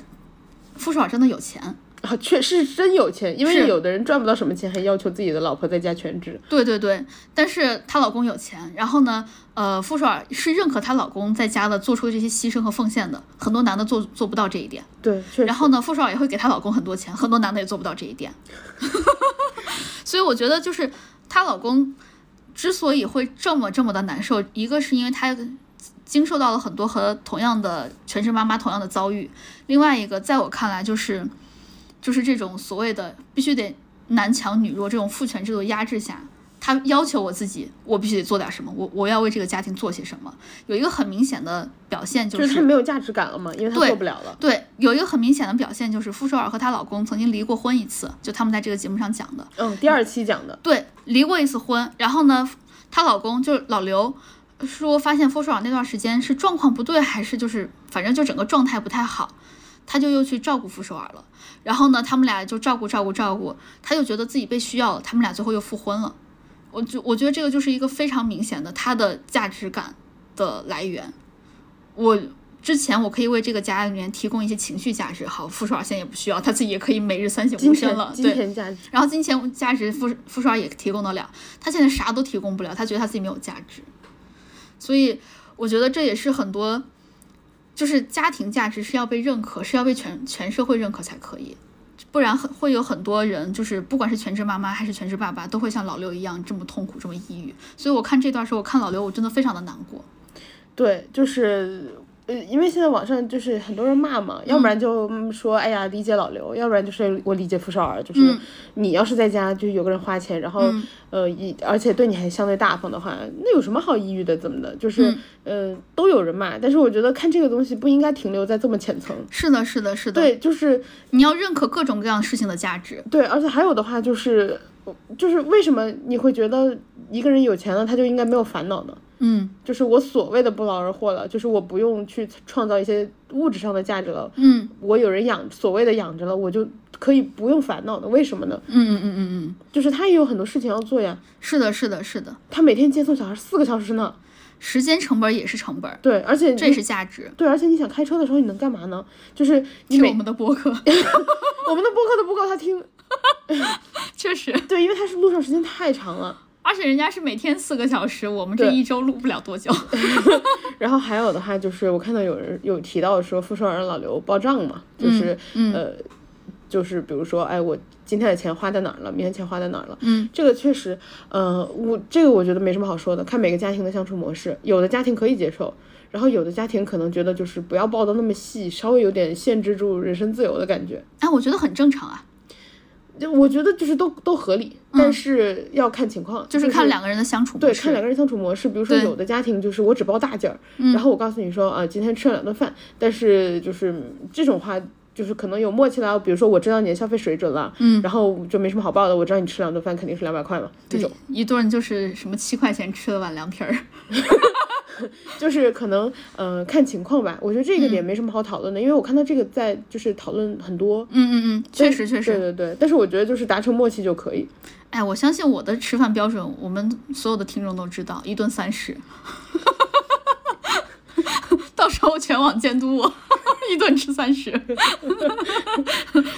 傅首尔真的有钱。啊，确实真有钱，因为有的人赚不到什么钱，还要求自己的老婆在家全职。对对对，但是她老公有钱，然后呢，呃，傅首尔是认可她老公在家的做出的这些牺牲和奉献的，很多男的做做不到这一点。对。然后呢，傅首尔也会给她老公很多钱，很多男的也做不到这一点。(laughs) 所以我觉得就是她老公之所以会这么这么的难受，一个是因为他经受到了很多和同样的全职妈妈同样的遭遇，另外一个在我看来就是就是这种所谓的必须得男强女弱这种父权制度压制下。他要求我自己，我必须得做点什么，我我要为这个家庭做些什么。有一个很明显的表现就就是他没有价值感了嘛，因为他对做不了了。对，有一个很明显的表现就是傅首尔和她老公曾经离过婚一次，就他们在这个节目上讲的。嗯，第二期讲的，对，离过一次婚，然后呢，她老公就是老刘，说发现傅首尔那段时间是状况不对，还是就是反正就整个状态不太好，他就又去照顾傅首尔了。然后呢，他们俩就照顾照顾照顾，他就觉得自己被需要了，他们俩最后又复婚了。我就我觉得这个就是一个非常明显的他的价值感的来源。我之前我可以为这个家里面提供一些情绪价值，好，傅首尔现在也不需要，他自己也可以每日三省吾身了，金对。然后金钱价值傅傅首尔也提供得了，他现在啥都提供不了，他觉得他自己没有价值，所以我觉得这也是很多，就是家庭价值是要被认可，是要被全全社会认可才可以，不然很会有很多人就是不管是全职妈妈还是全职爸爸，都会像老刘一样这么痛苦，这么抑郁。所以我看这段时候，我看老刘，我真的非常的难过。对，就是呃，因为现在网上就是很多人骂嘛，要不然就嗯说哎呀理解老刘，要不然就是我理解傅少儿，就是嗯你要是在家就有个人花钱，然后、呃一而且对你还相对大方的话，那有什么好抑郁的？怎么的？就是、呃都有人骂，但是我觉得看这个东西不应该停留在这么浅层。是的，是的，是的，对，就是你要认可各种各样事情的价值。对，而且还有的话就是，就是为什么你会觉得一个人有钱了，他就应该没有烦恼呢？嗯就是我所谓的不劳而获了，就是我不用去创造一些物质上的价值了，嗯我有人养，所谓的养着了，我就可以不用烦恼的。为什么呢？嗯嗯嗯嗯嗯，就是他也有很多事情要做呀，是的，是的，是的，他每天接送小孩四个小时呢。时间成本也是成本，对，而且这也是价值。对，而且你想开车的时候你能干嘛呢？就是听我们的播客，(laughs) 我们的播客都不够他听，(laughs) 确实，对，因为他是路上时间太长了。而且人家是每天四个小时，我们这一周录不了多久。(laughs) (laughs) 然后还有的话就是，我看到有人有提到说傅首尔老刘报账嘛，就是、嗯呃，就是比如说，哎，我今天的钱花在哪儿了，明天钱花在哪儿了，嗯，这个确实，呃，我这个我觉得没什么好说的，看每个家庭的相处模式，有的家庭可以接受。然后有的家庭可能觉得就是不要报的那么细，稍微有点限制住人身自由的感觉。哎，我觉得很正常啊，就我觉得就是都都合理，但是要看情况，嗯就是看两个人的相处模对，式。看两个人相处模式。比如说，有的家庭就是我只包大件儿，嗯然后我告诉你说，啊，今天吃了两顿饭，但是就是这种话。就是可能有默契了，比如说我知道你的消费水准了，嗯，然后就没什么好报的，我知道你吃两顿饭肯定是两百块嘛，这种，一顿就是什么七块钱吃了碗凉皮儿。(laughs) 就是可能呃看情况吧。我觉得这个嗯点没什么好讨论的，因为我看到这个在就是讨论很多，嗯嗯嗯，确实确实对实。对对，但是我觉得就是达成默契就可以。哎，我相信我的吃饭标准，我们所有的听众都知道，一顿三十。(laughs) 到时候全网监督我，(laughs) 一顿吃三十。(laughs)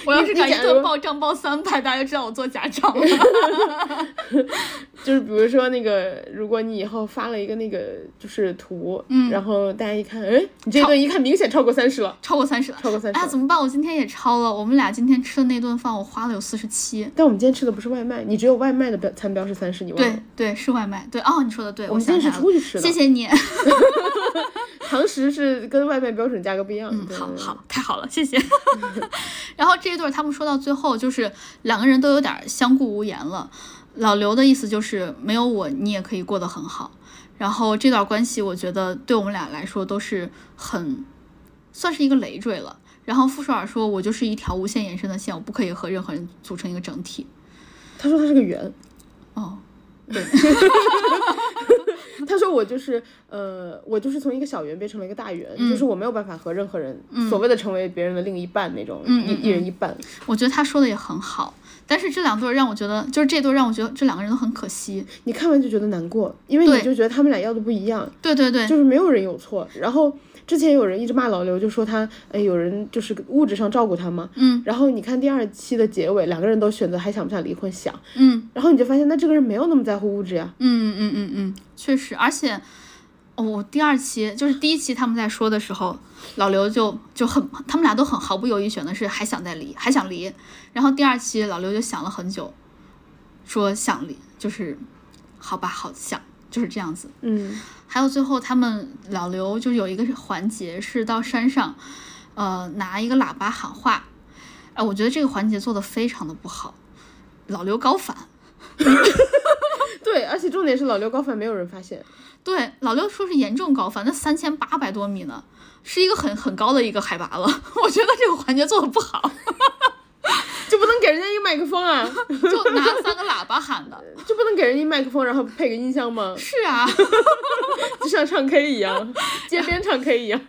我要是敢一顿报账报三百，大家就知道我做假账了。(laughs) 就是比如说那个，如果你以后发了一个那个就是图，嗯，然后大家一看，哎，你这顿一看明显超过三十了，超过三十了，超过三十哎呀，怎么办？我今天也超了。我们俩今天吃的那顿饭，我花了有四十七。但我们今天吃的不是外卖，你只有外卖的标餐标是三十，你忘了对？对，是外卖。对哦，你说的对，我我们今天是。出去吃的，谢谢你。堂食是跟外卖标准价格不一样。嗯，好好，太好了，谢谢。(laughs) 然后这一对儿他们说到最后，就是两个人都有点儿相顾无言了。老刘的意思就是没有我你也可以过得很好。然后这段关系，我觉得对我们俩来说都是很算是一个累赘了。然后傅首尔说：“我就是一条无限延伸的线，我不可以和任何人组成一个整体。他说他是个圆，”哦，(laughs) 他说我就是呃，我就是从一个小圆变成了一个大圆，嗯就是我没有办法和任何人、所谓的成为别人的另一半那种，嗯一一人一半。我觉得他说的也很好。但是这两对让我觉得，就是这对让我觉得这两个人都很可惜。你看完就觉得难过，因为你就觉得他们俩要的不一样，对对对，就是没有人有错。然后之前有人一直骂老刘，就说他哎，有人就是物质上照顾他嘛。嗯。然后你看第二期的结尾，两个人都选择还想不想离婚，想。嗯然后你就发现，那这个人没有那么在乎物质呀。嗯嗯嗯嗯，确实，而且，哦，第二期就是第一期他们在说的时候，老刘就就很，他们俩都很毫不犹豫选的是还想再离，还想离。然后第二期老刘就想了很久，说想离，就是好吧，好想就是这样子。嗯，还有最后他们老刘就有一个环节是到山上，呃，拿一个喇叭喊话，哎、我觉得这个环节做的非常的不好，老刘高反。(laughs) 对，而且重点是老刘高反没有人发现。对，老刘说是严重高反，那三千八百多米呢，是一个很很高的一个海拔了。(laughs) 我觉得这个环节做的不好，(laughs) 就不能给人家一个麦克风啊？(laughs) 就拿三个喇叭喊的。就不能给人一麦克风，然后配个音箱吗？是啊，(laughs) 就像唱 K 一样，街边唱 K 一样。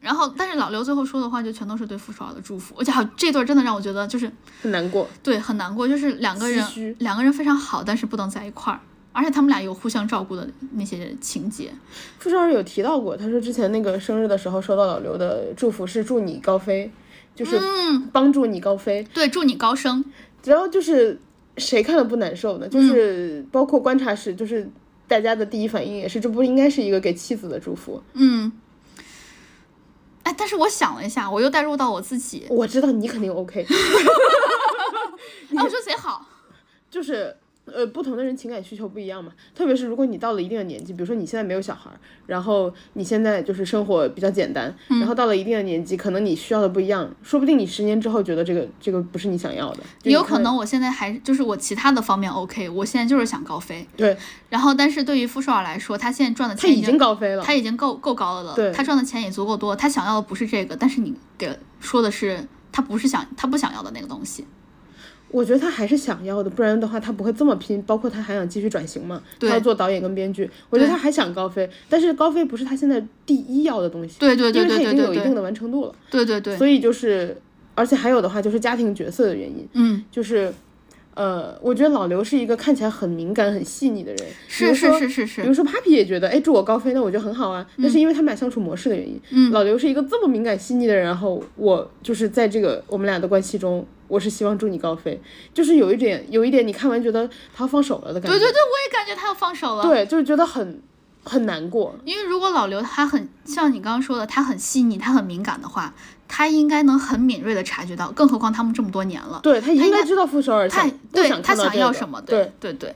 然后但是老刘最后说的话就全都是对傅首尔的祝福，而且还有这段真的让我觉得就是很难过。对很难过，就是两个人两个人非常好，但是不能在一块儿，而且他们俩有互相照顾的那些情节。傅首尔有提到过，他说之前那个生日的时候收到老刘的祝福是祝你高飞，就是嗯，帮助你高飞。对，祝你高升。只要就是谁看了不难受呢？就是包括观察室，就是大家的第一反应也是，这不应该是一个给妻子的祝福。嗯，哎，但是我想了一下，我又带入到我自己，我知道你肯定 OK，啊，(laughs) 我觉得贼好。(laughs) 就是呃，不同的人情感需求不一样嘛。特别是如果你到了一定的年纪，比如说你现在没有小孩儿，然后你现在就是生活比较简单，嗯然后到了一定的年纪，可能你需要的不一样，说不定你十年之后觉得这个这个不是你想要的，也有可能我现在还就是我其他的方面 OK，我现在就是想高飞。对然后，但是对于傅首尔来说，他现在赚的他已钱经经高飞了。他已经够够高了，对他赚的钱也足够多，他想要的不是这个，但是你给说的是他不是想他不想要的那个东西。我觉得他还是想要的，不然的话他不会这么拼。包括他还想继续转型嘛，他要做导演跟编剧。我觉得他还想高飞，但是高飞不是他现在第一要的东西，对对对因为他对对对对已经有一定的完成度了。对对对，所以就是，而且还有的话就是家庭角色的原因，嗯，就是，呃，我觉得老刘是一个看起来很敏感、很细腻的人。比是是是是是，比如说 Papi 也觉得，哎，祝我高飞，那我觉得很好啊。那是因为他们俩相处模式的原因。嗯老刘是一个这么敏感细腻的人，然后我就是在这个我们俩的关系中，我是希望祝你高飞，就是有一点有一点你看完觉得他要放手了的感觉。对对对，我也感觉他要放手了。对，就是觉得很很难过。因为如果老刘他很像你刚刚说的，他很细腻，他很敏感的话，他应该能很敏锐的察觉到，更何况他们这么多年了，对他应应该该知道傅首尔他想不对他想要什么，对对对。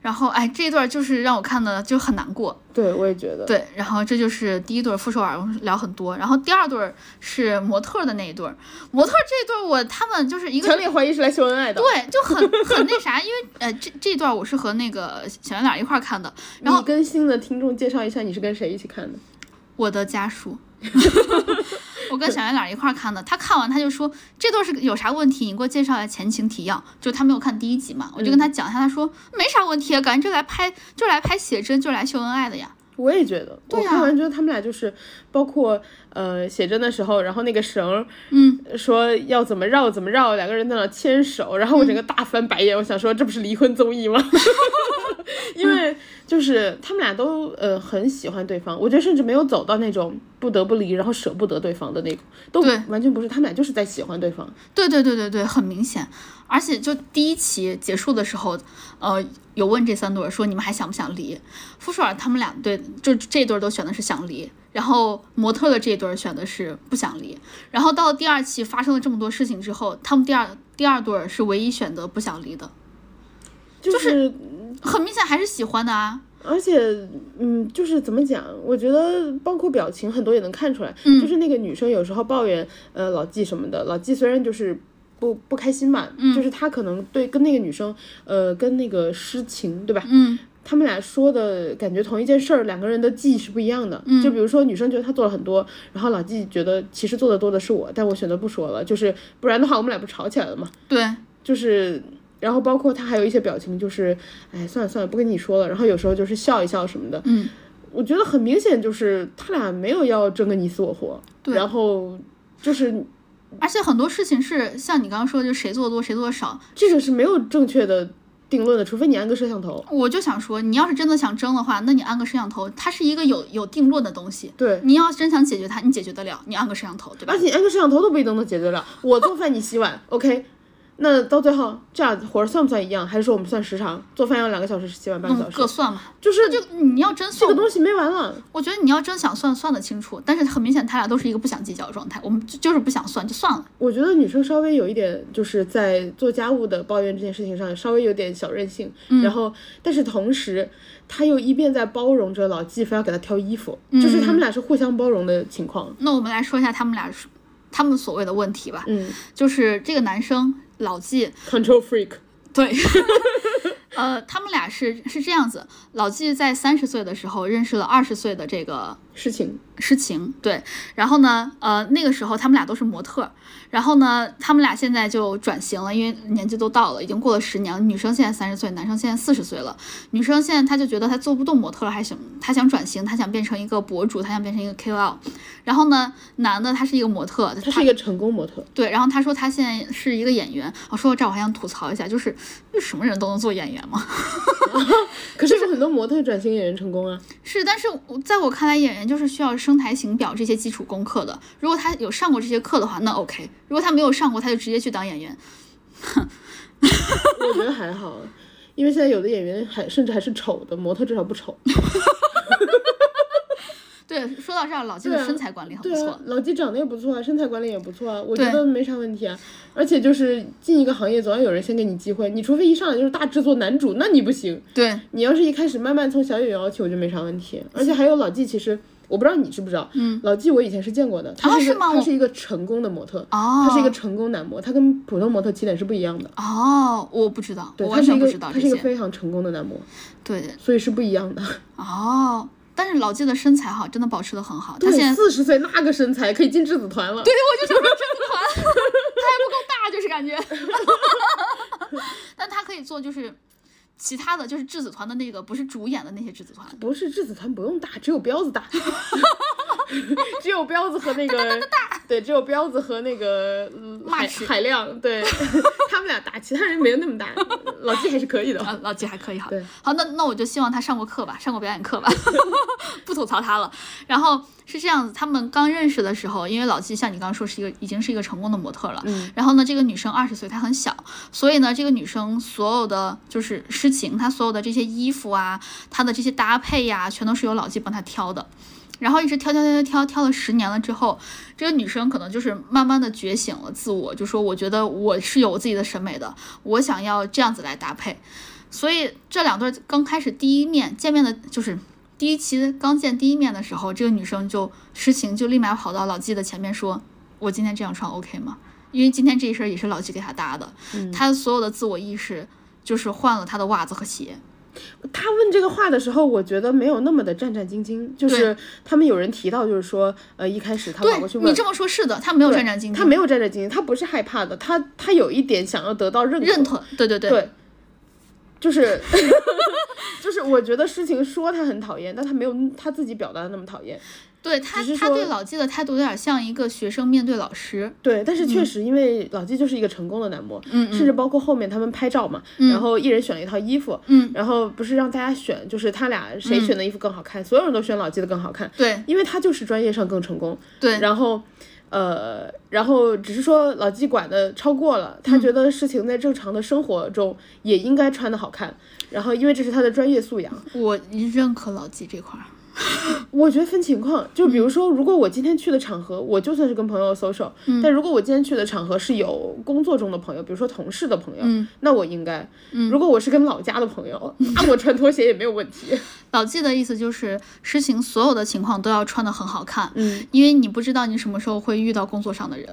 然后哎，这一段就是让我看的就很难过，对，我也觉得。对，然后这就是第一对儿傅首尔，我们聊很多，然后第二对儿是模特儿的那一对儿，模特儿这一对儿我他们就是一个强烈怀疑是来秀恩爱的。对，就很很那啥，因为呃这这段我是和那个小圆脸一块儿看的，然后你跟新的听众介绍一下，你是跟谁一起看的？我的家属。(laughs) 我跟小圆脸一块看的，他看完他就说这段是有啥问题，你给我介绍一下前情提要。就他没有看第一集嘛，我就跟他讲一下，他说没啥问题，感觉就来拍就来拍写真，就来秀恩爱的呀。我也觉得，我看完觉得他们俩就是，包括呃写真的时候，然后那个绳儿，嗯，说要怎么绕怎么绕，两个人在那牵手，然后我整个大翻白眼，我想说这不是离婚综艺吗？(laughs) 因为就是他们俩都呃很喜欢对方，我觉得甚至没有走到那种不得不离，然后舍不得对方的那种，都对完全不是，他们俩就是在喜欢对方。对对对对对，很明显。而且就第一期结束的时候，呃，有问这三对儿说你们还想不想离？傅首尔他们两对，就这对儿都选的是想离，然后模特的这一对儿选的是不想离。然后到了第二期发生了这么多事情之后，他们第二第二对儿是唯一选择不想离的，就是很明显还是喜欢的啊。而且，嗯，就是怎么讲？我觉得包括表情很多也能看出来，嗯就是那个女生有时候抱怨呃老纪什么的，老纪虽然就是不不开心嘛，嗯就是他可能对跟那个女生呃跟那个诗情对吧？嗯他们俩说的感觉同一件事儿，两个人的记忆是不一样的。嗯就比如说女生觉得他做了很多，然后老纪觉得其实做的多的是我，但我选择不说了，就是不然的话我们俩不吵起来了嘛。对，就是，然后包括他还有一些表情，就是，哎，算了算了，不跟你说了。然后有时候就是笑一笑什么的。嗯，我觉得很明显就是他俩没有要争个你死我活。对然后就是而且很多事情是像你刚刚说的，就谁做的多谁做的少。这个是没有正确的定论的，除非你安个摄像头。我就想说，你要是真的想争的话，那你安个摄像头，它是一个有有定论的东西。对，你要真想解决它，你解决得了，你安个摄像头，对吧而？且你安个摄像头都不一定能解决得了。我做饭，你洗碗，(laughs) OK。那到最后这样活儿算不算一样？还是说我们算时长？做饭要两个小时，洗碗半个小嗯，时？各算嘛。就是就你要真算，这个东西没完了。我觉得你要真想算，算得清楚。但是很明显，他俩都是一个不想计较的状态。我们就就是不想算，就算了。我觉得女生稍微有一点，就是在做家务的抱怨这件事情上稍微有点小任性，然后但是同时，他又一边在包容着老纪非要给他挑衣服，就是他们俩是互相包容的情况。那我们来说一下他们俩是他们所谓的问题吧。嗯就是这个男生老纪，，control freak，对，(laughs) 呃，他们俩是是这样子，老纪在三十岁的时候认识了二十岁的这个事情诗情，对，然后呢，呃，那个时候他们俩都是模特，然后呢，他们俩现在就转型了，因为年纪都到了，已经过了十年了。女生现在三十岁，男生现在四十岁了。女生现在她就觉得她做不动模特了，还想她想转型，她想变成一个博主，她想变成一个 KOL。然后呢，男的他是一个模特，他是一个成功模特，对，然后他说他现在是一个演员。我说到这儿我还想吐槽一下，就是就什么人都能做演员吗？(laughs) 可是有很多模特转型演员成功啊。是，但是我在我看来，演员就是需要声台形表这些基础功课的。如果他有上过这些课的话，那 OK；如果他没有上过，他就直接去当演员。我觉得还好，因为现在有的演员还甚至还是丑的，模特至少不丑。(laughs) 对，说到这儿，老纪的身材管理很不错。老纪长得也不错啊，身材管理也不错啊，我觉得没啥问题啊。而且就是进一个行业，总要有人先给你机会，你除非一上来就是大制作男主，那你不行。对，你要是一开始慢慢从小演员熬起，我觉得没啥问题。而且还有老纪，其实我不知道你知不知道，嗯，老纪我以前是见过的，他是他是一个成功的模特，哦，他是一个成功男模，他跟普通模特起点是不一样的。哦，我不知道，对，我完全不他是一个知道。他是一个非常成功的男模，对，所以是不一样的。哦，但是老纪的身材好，真的保持的很好。他现在，四十岁那个身材可以进质子团了。对，我就想说质子团，(laughs) 他还不够大，就是感觉。(laughs) (laughs) 但他可以做就是其他的就是质子团的那个不是主演的那些质子团。不是质子团不用打，只有彪子大。(laughs) 只有彪子和那个对，只有彪子和那个嗯海海亮，对 (laughs) 他们俩打，其他人没有那么大。老纪还是可以的，啊，老纪还可以哈。对，好，那那我就希望他上过课吧，上过表演课吧，(laughs) 不吐槽他了。然后是这样子，他们刚认识的时候，因为老纪像你刚刚说是一个已经是一个成功的模特了，嗯，然后呢，这个女生二十岁，她很小，所以呢，这个女生所有的就是是事情，她所有的这些衣服啊，她的这些搭配呀，全都是由老纪帮她挑的。然后一直挑挑挑挑挑挑了十年了之后，这个女生可能就是慢慢的觉醒了自我，就说我觉得我是有我自己的审美的，我想要这样子来搭配。所以这两对刚开始第一面见面的，就是第一期刚见第一面的时候，这个女生就诗情就立马跑到老纪的前面说：“我今天这样穿 OK 吗？”因为今天这一身也是老纪给她搭的，她所有的自我意识就是换了他的袜子和鞋。他问这个话的时候，我觉得没有那么的战战兢兢。就是他们有人提到，就是说，呃，一开始他跑过去问你这么说，是的，他没有战战兢兢，他没有战战兢兢，他不是害怕的，他他有一点想要得到认认同，对对对，就是 (laughs) 就是我觉得事情说他很讨厌，但他没有他自己表达的那么讨厌。对他，他对老纪的态度有点像一个学生面对老师。对，但是确实，因为老纪就是一个成功的男模，嗯，甚至包括后面他们拍照嘛，然后一人选了一套衣服，嗯，然后不是让大家选，就是他俩谁选的衣服更好看，所有人都选老纪的更好看。对，因为他就是专业上更成功。对，然后，呃，然后只是说老纪管的超过了，他觉得事情在正常的生活中也应该穿的好看，然后因为这是他的专业素养，我认可老纪这块儿。(laughs) 我觉得分情况，就比如说，如果我今天去的场合，我就算是跟朋友 social，但如果我今天去的场合是有工作中的朋友，比如说同事的朋友，那我应该。如果我是跟老家的朋友，(laughs) 那我穿拖鞋也没有问题。老纪的意思就是，实行所有的情况都要穿的很好看，嗯，因为你不知道你什么时候会遇到工作上的人。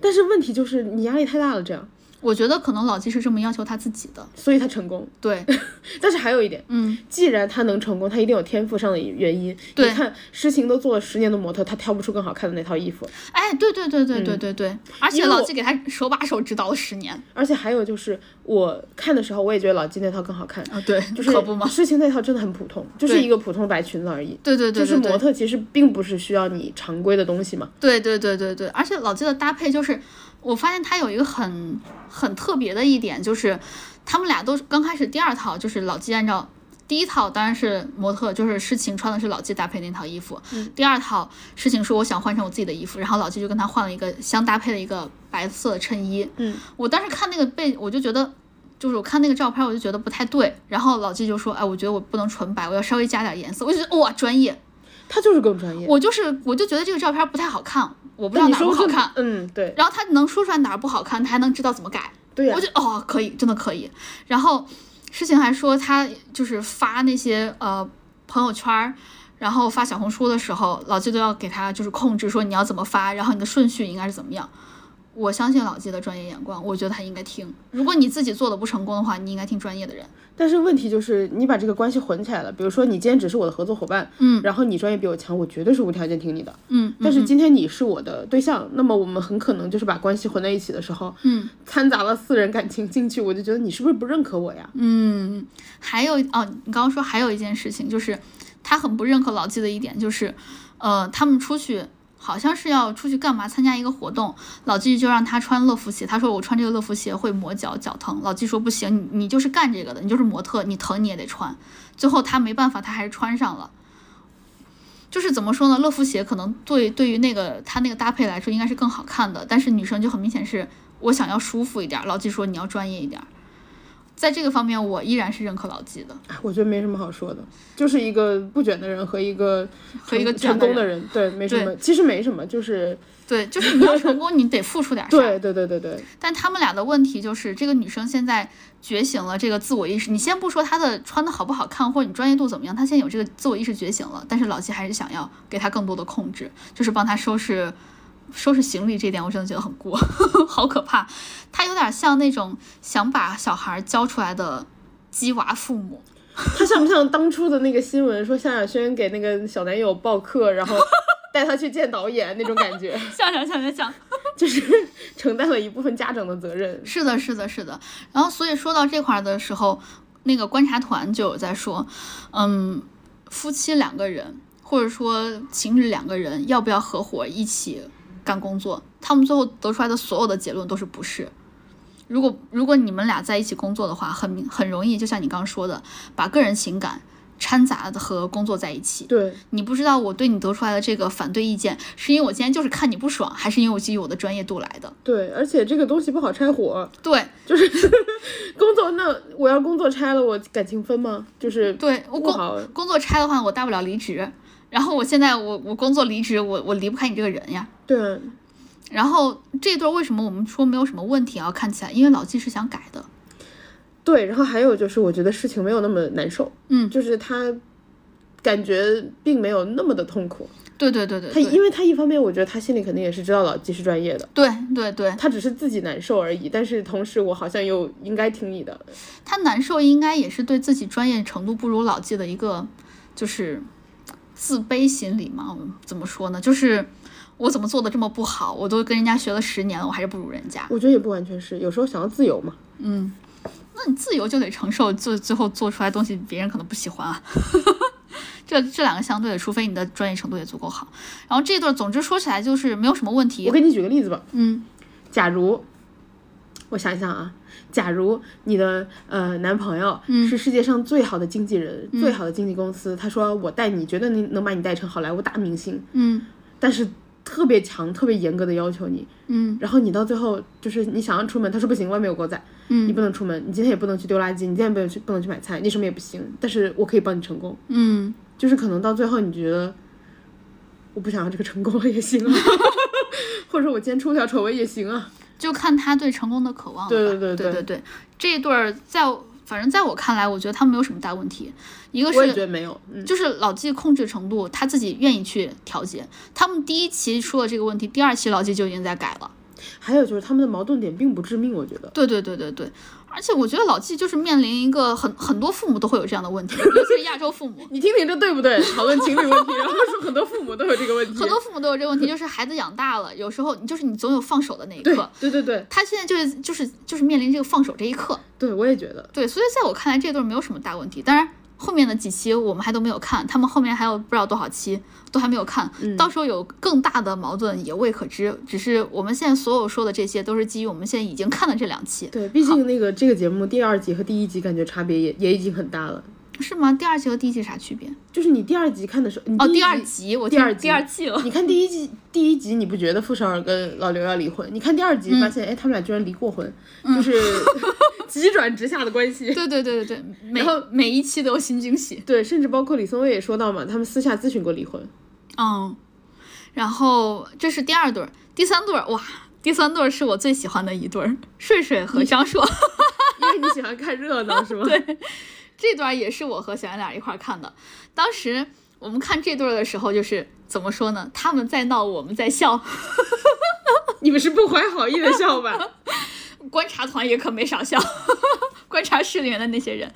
但是问题就是你压力太大了，这样。我觉得可能老纪是这么要求他自己的，所以他成功。对，(laughs) 但是还有一点，嗯，既然他能成功，他一定有天赋上的原因。对，你看诗情都做了十年的模特，他挑不出更好看的那套衣服。哎，对对对对对对对，而且老纪给他手把手指导了十年。而且还有就是，我看的时候我也觉得老纪那套更好看啊。对，就是可不嘛？诗情那套真的很普通，就是一个普通白裙子而已。对对对，就是模特其实并不是需要你常规的东西嘛。对对对对对，而且老纪的搭配就是。我发现他有一个很很特别的一点，就是他们俩都刚开始第二套就是老纪按照第一套当然是模特，就是诗晴穿的是老纪搭配那套衣服。第二套诗晴说我想换成我自己的衣服，然后老纪就跟他换了一个相搭配的一个白色的衬衣。嗯，我当时看那个背，我就觉得就是我看那个照片，我就觉得不太对。然后老纪就说，哎，我觉得我不能纯白，我要稍微加点颜色。我就觉得哇，专业。他就是更专业。我就是我就觉得这个照片不太好看。我不知道哪不好看，嗯，对。然后他能说出来哪儿不好看，他还能知道怎么改，对呀。我觉得哦，可以，真的可以。然后事情还说他就是发那些呃朋友圈，然后发小红书的时候，老季都要给他就是控制说你要怎么发，然后你的顺序应该是怎么样。我相信老季的专业眼光，我觉得他应该听。如果你自己做的不成功的话，你应该听专业的人。但是问题就是你把这个关系混起来了。比如说你今天只是我的合作伙伴，嗯，然后你专业比我强，我绝对是无条件听你的，嗯。但是今天你是我的对象，那么我们很可能就是把关系混在一起的时候，嗯，掺杂了私人感情进去，我就觉得你是不是不认可我呀？嗯，还有哦，你刚刚说还有一件事情，就是他很不认可老季的一点就是，呃，他们出去。好像是要出去干嘛？参加一个活动，老纪就让他穿乐福鞋。他说我穿这个乐福鞋会磨脚，脚疼。老纪说不行，你你就是干这个的，你就是模特，你疼你也得穿。最后他没办法，他还是穿上了。就是怎么说呢？乐福鞋可能对对于那个他那个搭配来说应该是更好看的，但是女生就很明显是我想要舒服一点。老纪说你要专业一点。在这个方面，我依然是认可老纪的。我觉得没什么好说的，就是一个不卷的人和一个 (laughs) 和一个成功的人，对，没什么，其实没什么，就是对，就是你要成功，你得付出点啥。对对对对对。但他们俩的问题就是，这个女生现在觉醒了这个自我意识。你先不说她的穿的好不好看，或者你专业度怎么样，她现在有这个自我意识觉醒了，但是老纪还是想要给她更多的控制，就是帮她收拾。收拾行李这点我真的觉得很过，(laughs) 好可怕。他有点像那种想把小孩教出来的鸡娃父母。(laughs) 他像不像当初的那个新闻说夏亚轩给那个小男友报课，然后带他去见导演那种感觉？(laughs) 像像像像像，就是承担了一部分家长的责任。是的，是的，是的。然后所以说到这块的时候，那个观察团就有在说，嗯，夫妻两个人。或者说情侣两个人要不要合伙一起干工作，他们最后得出来的所有的结论都是不是。如果如果你们俩在一起工作的话，很很容易，就像你刚刚说的，把个人情感掺杂的和工作在一起。对，你不知道我对你得出来的这个反对意见，是因为我今天就是看你不爽，还是因为我基于我的专业度来的？对，而且这个东西不好拆伙，对 (laughs) 就是 (laughs) 工作，那我要工作拆了，我感情分吗？就是对，我工工作拆的话，我大不了离职。然后我现在我我工作离职，我我离不开你这个人呀。对，然后这对儿为什么我们说没有什么问题啊？看起来，因为老纪是想改的。对，然后还有就是，我觉得事情没有那么难受，嗯就是他感觉并没有那么的痛苦。对对对对他因为他一方面，我觉得他心里肯定也是知道老纪是专业的，对对对，他只是自己难受而已。但是同时，我好像又应该听你的。他难受应该也是对自己专业程度不如老纪的一个就是自卑心理嘛。怎么说呢？就是我怎么做的这么不好？我都跟人家学了十年了，我还是不如人家。我觉得也不完全是，有时候想要自由嘛。嗯，那你自由就得承受，最最后做出来东西别人可能不喜欢啊。(laughs) 这这两个相对的，除非你的专业程度也足够好。然后这对儿，总之说起来就是没有什么问题我。给你举个例子吧，嗯假如我想一想啊，假如你的呃男朋友嗯。是世界上最好的经纪人、最好的经纪公司，他说我带你，绝对能能把你带成好莱坞大明星，嗯。但是特别强、特别严格的要求你，嗯。然后你到最后就是你想要出门，他说不行，外面有狗仔，嗯。你不能出门，你今天也不能去丢垃圾，你今天不能去不能去买菜，你什么也不行，但是我可以帮你成功，嗯，就是可能到最后你觉得我不想要这个成功了也行啊，(laughs) 或者说我今天出条丑闻也行啊，就看他对成功的渴望了吧。对对对对对这一对儿在反正在我看来，我觉得他们没有什么大问题。一个我也是觉得没有，嗯。就是老纪控制程度，他自己愿意去调节。他们第一期出了这个问题，第二期老纪就已经在改了。还有就是他们的矛盾点并不致命，我觉得。对对对对对，而且我觉得老纪就是面临一个很很多父母都会有这样的问题，(laughs) 尤其是亚洲父母。你听听这对不对？(laughs) 讨论情侣问题，然后说很多父母都有这个问题。很多父母都有这个问题，就是孩子养大了，有时候你就是你总有放手的那一刻。对对对他现在就是就是就是面临这个放手这一刻，对，我也觉得。对，所以在我看来这对没有什么大问题。当然，后面的几期我们还都没有看，他们后面还有不知道多少期都还没有看，到时候有更大的矛盾也未可知。只是我们现在所有说的这些都是基于我们现在已经看的这两期，对，毕竟那个这个节目第二集和第一集感觉差别也也已经很大了。是吗？第二季和第一季啥区别？就是你第二集看的时候，你哦，第二集。我第二第二季了。你看第一季，第一集你不觉得傅首尔跟老刘要离婚？你看第二集发现，哎、他们俩居然离过婚，就是 (laughs) 急转直下的关系。对对对对对，(laughs) 每然后每一期都有新惊喜。对，甚至包括李松蔚也说到嘛，他们私下咨询过离婚。嗯，然后这是第二对儿，第三对儿哇，第三对儿是我最喜欢的一对儿，睡睡和张硕。(laughs) 因为你喜欢看热闹是吗？对，这段也是我和小圆脸一块儿看的。当时我们看这对儿的时候，就是怎么说呢？他们在闹，我们在笑。(laughs) 你们是不怀好意的笑吧？(laughs) 观察团也可没少笑，(laughs) 观察室里面的那些人。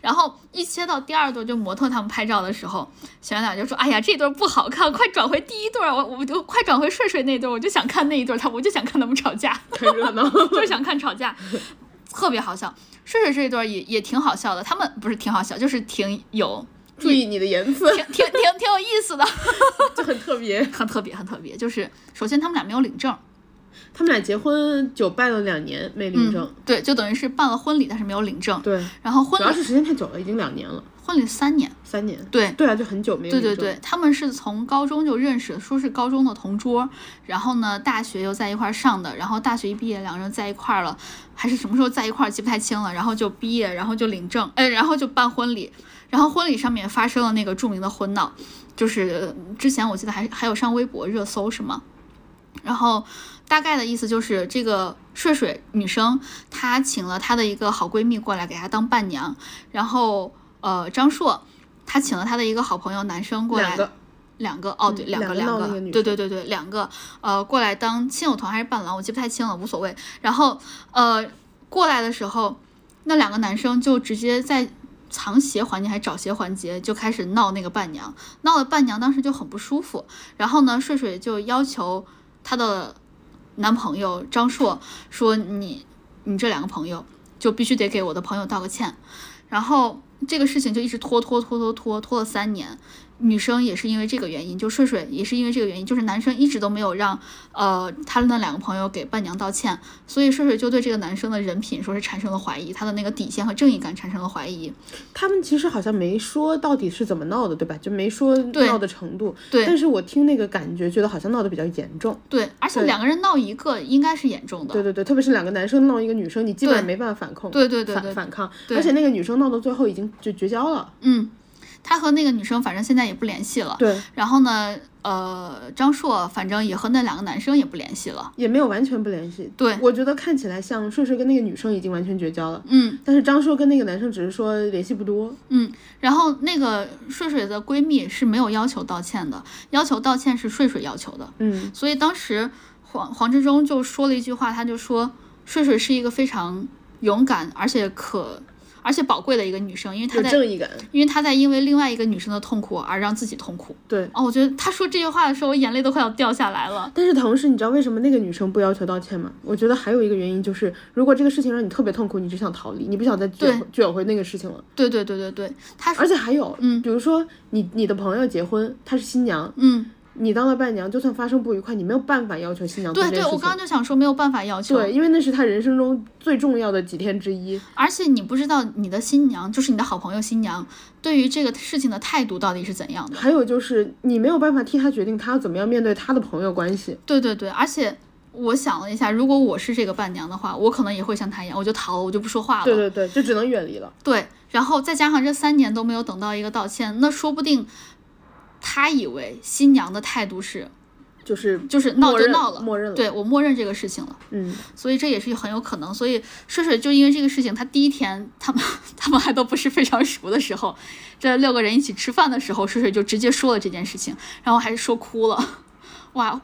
然后一切到第二对儿，就模特他们拍照的时候，小圆脸就说：“哎呀，这对儿不好看，快转回第一对儿，我我就快转回睡睡那对儿，我就想看那一对儿，他我就想看他们吵架。”看热闹。就是想看吵架，特别好笑。睡睡这一段也也挺好笑的，他们不是挺好笑，就是挺有注意你的言辞，挺挺挺挺有意思的，(laughs) 就很特别。(laughs) 很特别很特别。就是首先他们俩没有领证，他们俩结婚就办了两年没领证，对，就等于是办了婚礼，但是没有领证。对，然后婚礼主要是时间太久了，已经两年了，婚礼三年，三年。对。对啊，就很久没有。对对对，他们是从高中就认识，说是高中的同桌，然后呢，大学又在一块儿上的，然后大学一毕业，两个人在一块儿了，还是什么时候在一块儿记不太清了，然后就毕业，然后就领证，哎，然后就办婚礼，然后婚礼上面发生了那个著名的婚闹，就是呃之前我记得还还有上微博热搜是吗？然后大概的意思就是，这个睡睡女生她请了她的一个好闺蜜过来给她当伴娘，然后呃张硕他请了他的一个好朋友男生过来，两个两个哦对，两个两个对对对对，两个呃过来当亲友团还是伴郎，我记不太清了，无所谓。然后呃过来的时候，那两个男生就直接在藏鞋环节还是找鞋环节就开始闹那个伴娘，闹的伴娘当时就很不舒服。然后呢，睡睡就要求她的男朋友张硕说你你这两个朋友就必须得给我的朋友道个歉。然后这个事情就一直拖拖拖拖拖拖了三年。女生也是因为这个原因，就睡睡也是因为这个原因，就是男生一直都没有让呃他的那两个朋友给伴娘道歉，所以睡睡就对这个男生的人品说是产生了怀疑，他的那个底线和正义感产生了怀疑。他们其实好像没说到底是怎么闹的，对吧？就没说闹的程度。对但是我听那个感觉，觉得好像闹得比较严重。对，而且两个人闹一个应该是严重的。对对对，特别是两个男生闹一个女生，你基本上没办法反控。对对对对反反抗。对而且那个女生闹到最后已经就绝交了。嗯，他和那个女生反正现在也不联系了。对，然后呢，呃，张硕反正也和那两个男生也不联系了。也没有完全不联系。对我觉得看起来像睡睡跟那个女生已经完全绝交了，嗯但是张硕跟那个男生只是说联系不多。嗯，然后那个睡睡的闺蜜是没有要求道歉的，要求道歉是睡睡要求的。嗯，所以当时黄黄志忠就说了一句话，他就说睡睡是一个非常勇敢而且可而且宝贵的一个女生，因为她在正义感。因为她在因为另外一个女生的痛苦而让自己痛苦。对。哦，我觉得她说这句话的时候，我眼泪都快要掉下来了。但是同时，你知道为什么那个女生不要求道歉吗？我觉得还有一个原因就是，如果这个事情让你特别痛苦，你只想逃离，你不想再卷回卷回那个事情了。对对对对对，她而且还有，嗯比如说你你的朋友结婚，她是新娘，嗯，你当了伴娘，就算发生不愉快，你没有办法要求新娘做对对。我刚刚就想说没有办法要求，对，因为那是他人生中最重要的几天之一。而且你不知道你的新娘，就是你的好朋友新娘，对于这个事情的态度到底是怎样的。还有就是，你没有办法替他决定他要怎么样面对他的朋友关系。对对对，而且我想了一下，如果我是这个伴娘的话，我可能也会像他一样，我就逃了，我就不说话了。对对对，就只能远离了。对，然后再加上这三年都没有等到一个道歉，那说不定他以为新娘的态度是就是就是闹就闹了，默认了。对我默认这个事情了。嗯，所以这也是很有可能。所以睡睡就因为这个事情，他第一天他们 (laughs) 他们还都不是非常熟的时候，这六个人一起吃饭的时候，睡睡就直接说了这件事情，然后还是说哭了。哇，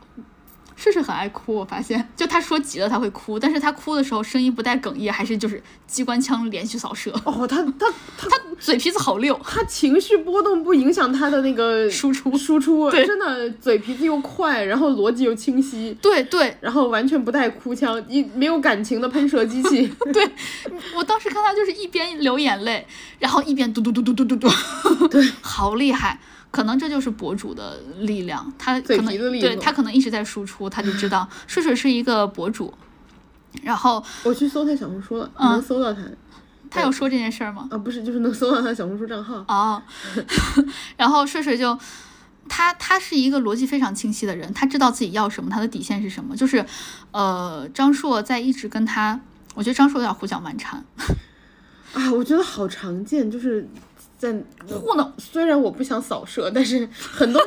睡睡很爱哭，我发现，就他说急了他会哭，但是他哭的时候声音不带哽咽，还是就是机关枪连续扫射，哦，他他 (laughs) 他他嘴皮子好溜，他情绪波动不影响他的那个输出。输出，对真的嘴皮子又快，然后逻辑又清晰，对对然后完全不带哭腔，一没有感情的喷射机器。(laughs) 对，我当时看他就是一边流眼泪，然后一边嘟嘟嘟嘟嘟嘟嘟，对，好厉害。可能这就是博主的力量，他可能对他可能一直在输出，他就知道 (laughs) 睡睡是一个博主，然后我去搜他小红书了，嗯能搜到他他有说这件事儿吗？啊，不是，就是能搜到他小红书账号。哦，(laughs) 然后睡睡就他他是一个逻辑非常清晰的人，他知道自己要什么，他的底线是什么。就是呃，张硕在一直跟他，我觉得张硕有点胡搅蛮缠，(laughs) 啊，我觉得好常见，就是在糊弄。虽然我不想扫射，但是很多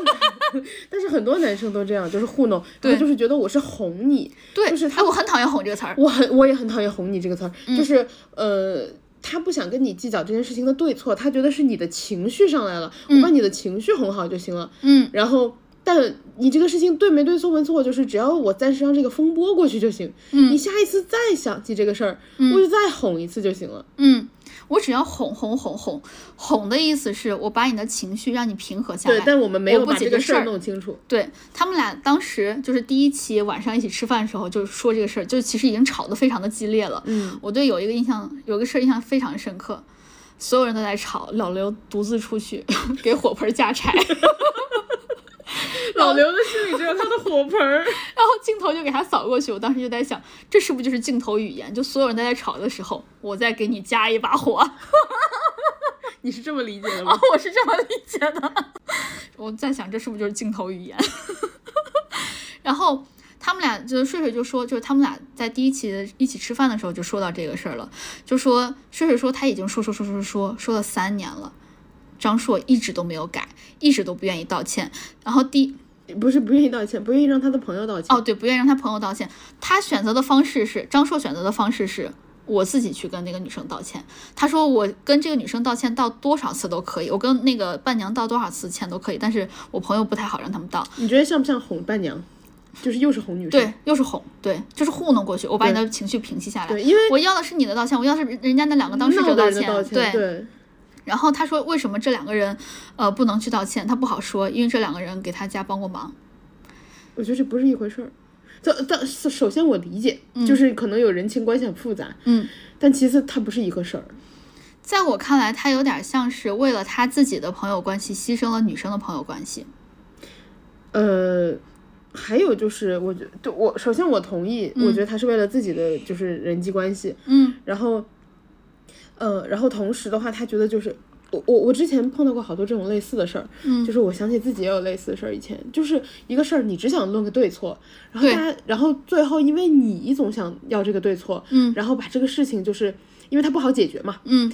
(laughs) 但是很多男生都这样，就是糊弄，对就是觉得我是哄你，对，就是哎，我很讨厌“哄”这个词儿。我很我也很讨厌哄你这个词儿，嗯就是呃。他不想跟你计较这件事情的对错，他觉得是你的情绪上来了，我把你的情绪哄好就行了。嗯，然后，但你这个事情对没对错没错，就是只要我暂时让这个风波过去就行。嗯你下一次再想起这个事儿，我就再哄一次就行了。嗯，我只要哄哄哄哄哄的意思是我把你的情绪让你平和下来。对，但我们没有不把这个事儿弄清楚。对他们俩当时就是第一期晚上一起吃饭的时候，就说这个事儿，就其实已经吵得非常的激烈了。嗯，我对有一个印象，有个事儿印象非常深刻，所有人都在吵，老刘独自出去 (laughs) 给火盆加柴，(laughs) (laughs) 老刘的心里只有他的火盆儿。(laughs) 然后镜头就给他扫过去。我当时就在想，这是不是就是镜头语言？就所有人都在吵的时候，我再给你加一把火。(laughs) 你是这么理解的吗？我是这么理解的。我在想，这是不是就是镜头语言？然后他们俩就是睡睡就说，就是他们俩在第一期的一起吃饭的时候就说到这个事儿了，就说睡睡说他已经说说说说说说了三年了，张硕一直都没有改，一直都不愿意道歉。然后第不是不愿意道歉，不愿意让他的朋友道歉。哦对，不愿意让他朋友道歉，他选择的方式是张硕选择的方式是。我自己去跟那个女生道歉。他说我跟这个女生道歉道多少次都可以，我跟那个伴娘道多少次歉都可以，但是我朋友不太好让他们道。你觉得像不像哄伴娘？就是又是哄女生。对，又是哄，对，就是糊弄过去，我把你的情绪平息下来。对，因为我要的是你的道歉，我要的是人家那两个当事者闹的道歉。对，然后他说，为什么这两个人，呃，不能去道歉？他不好说，因为这两个人给他家帮过忙。我觉得这不是一回事儿。这但首先我理解，就是可能有人情关系很复杂，嗯，但其次它不是一个事儿。在我看来，他有点像是为了他自己的朋友关系，牺牲了女生的朋友关系。呃，还有就是，我觉对我首先我同意，我觉得他是为了自己的就是人际关系，嗯然后，呃，然后同时的话，他觉得就是我我我之前碰到过好多这种类似的事儿，嗯就是我想起自己也有类似的事儿，以前。就是一个事儿，你只想论个对错，然后对大家，然后最后因为你总想要这个对错，嗯然后把这个事情就是因为它不好解决嘛，嗯，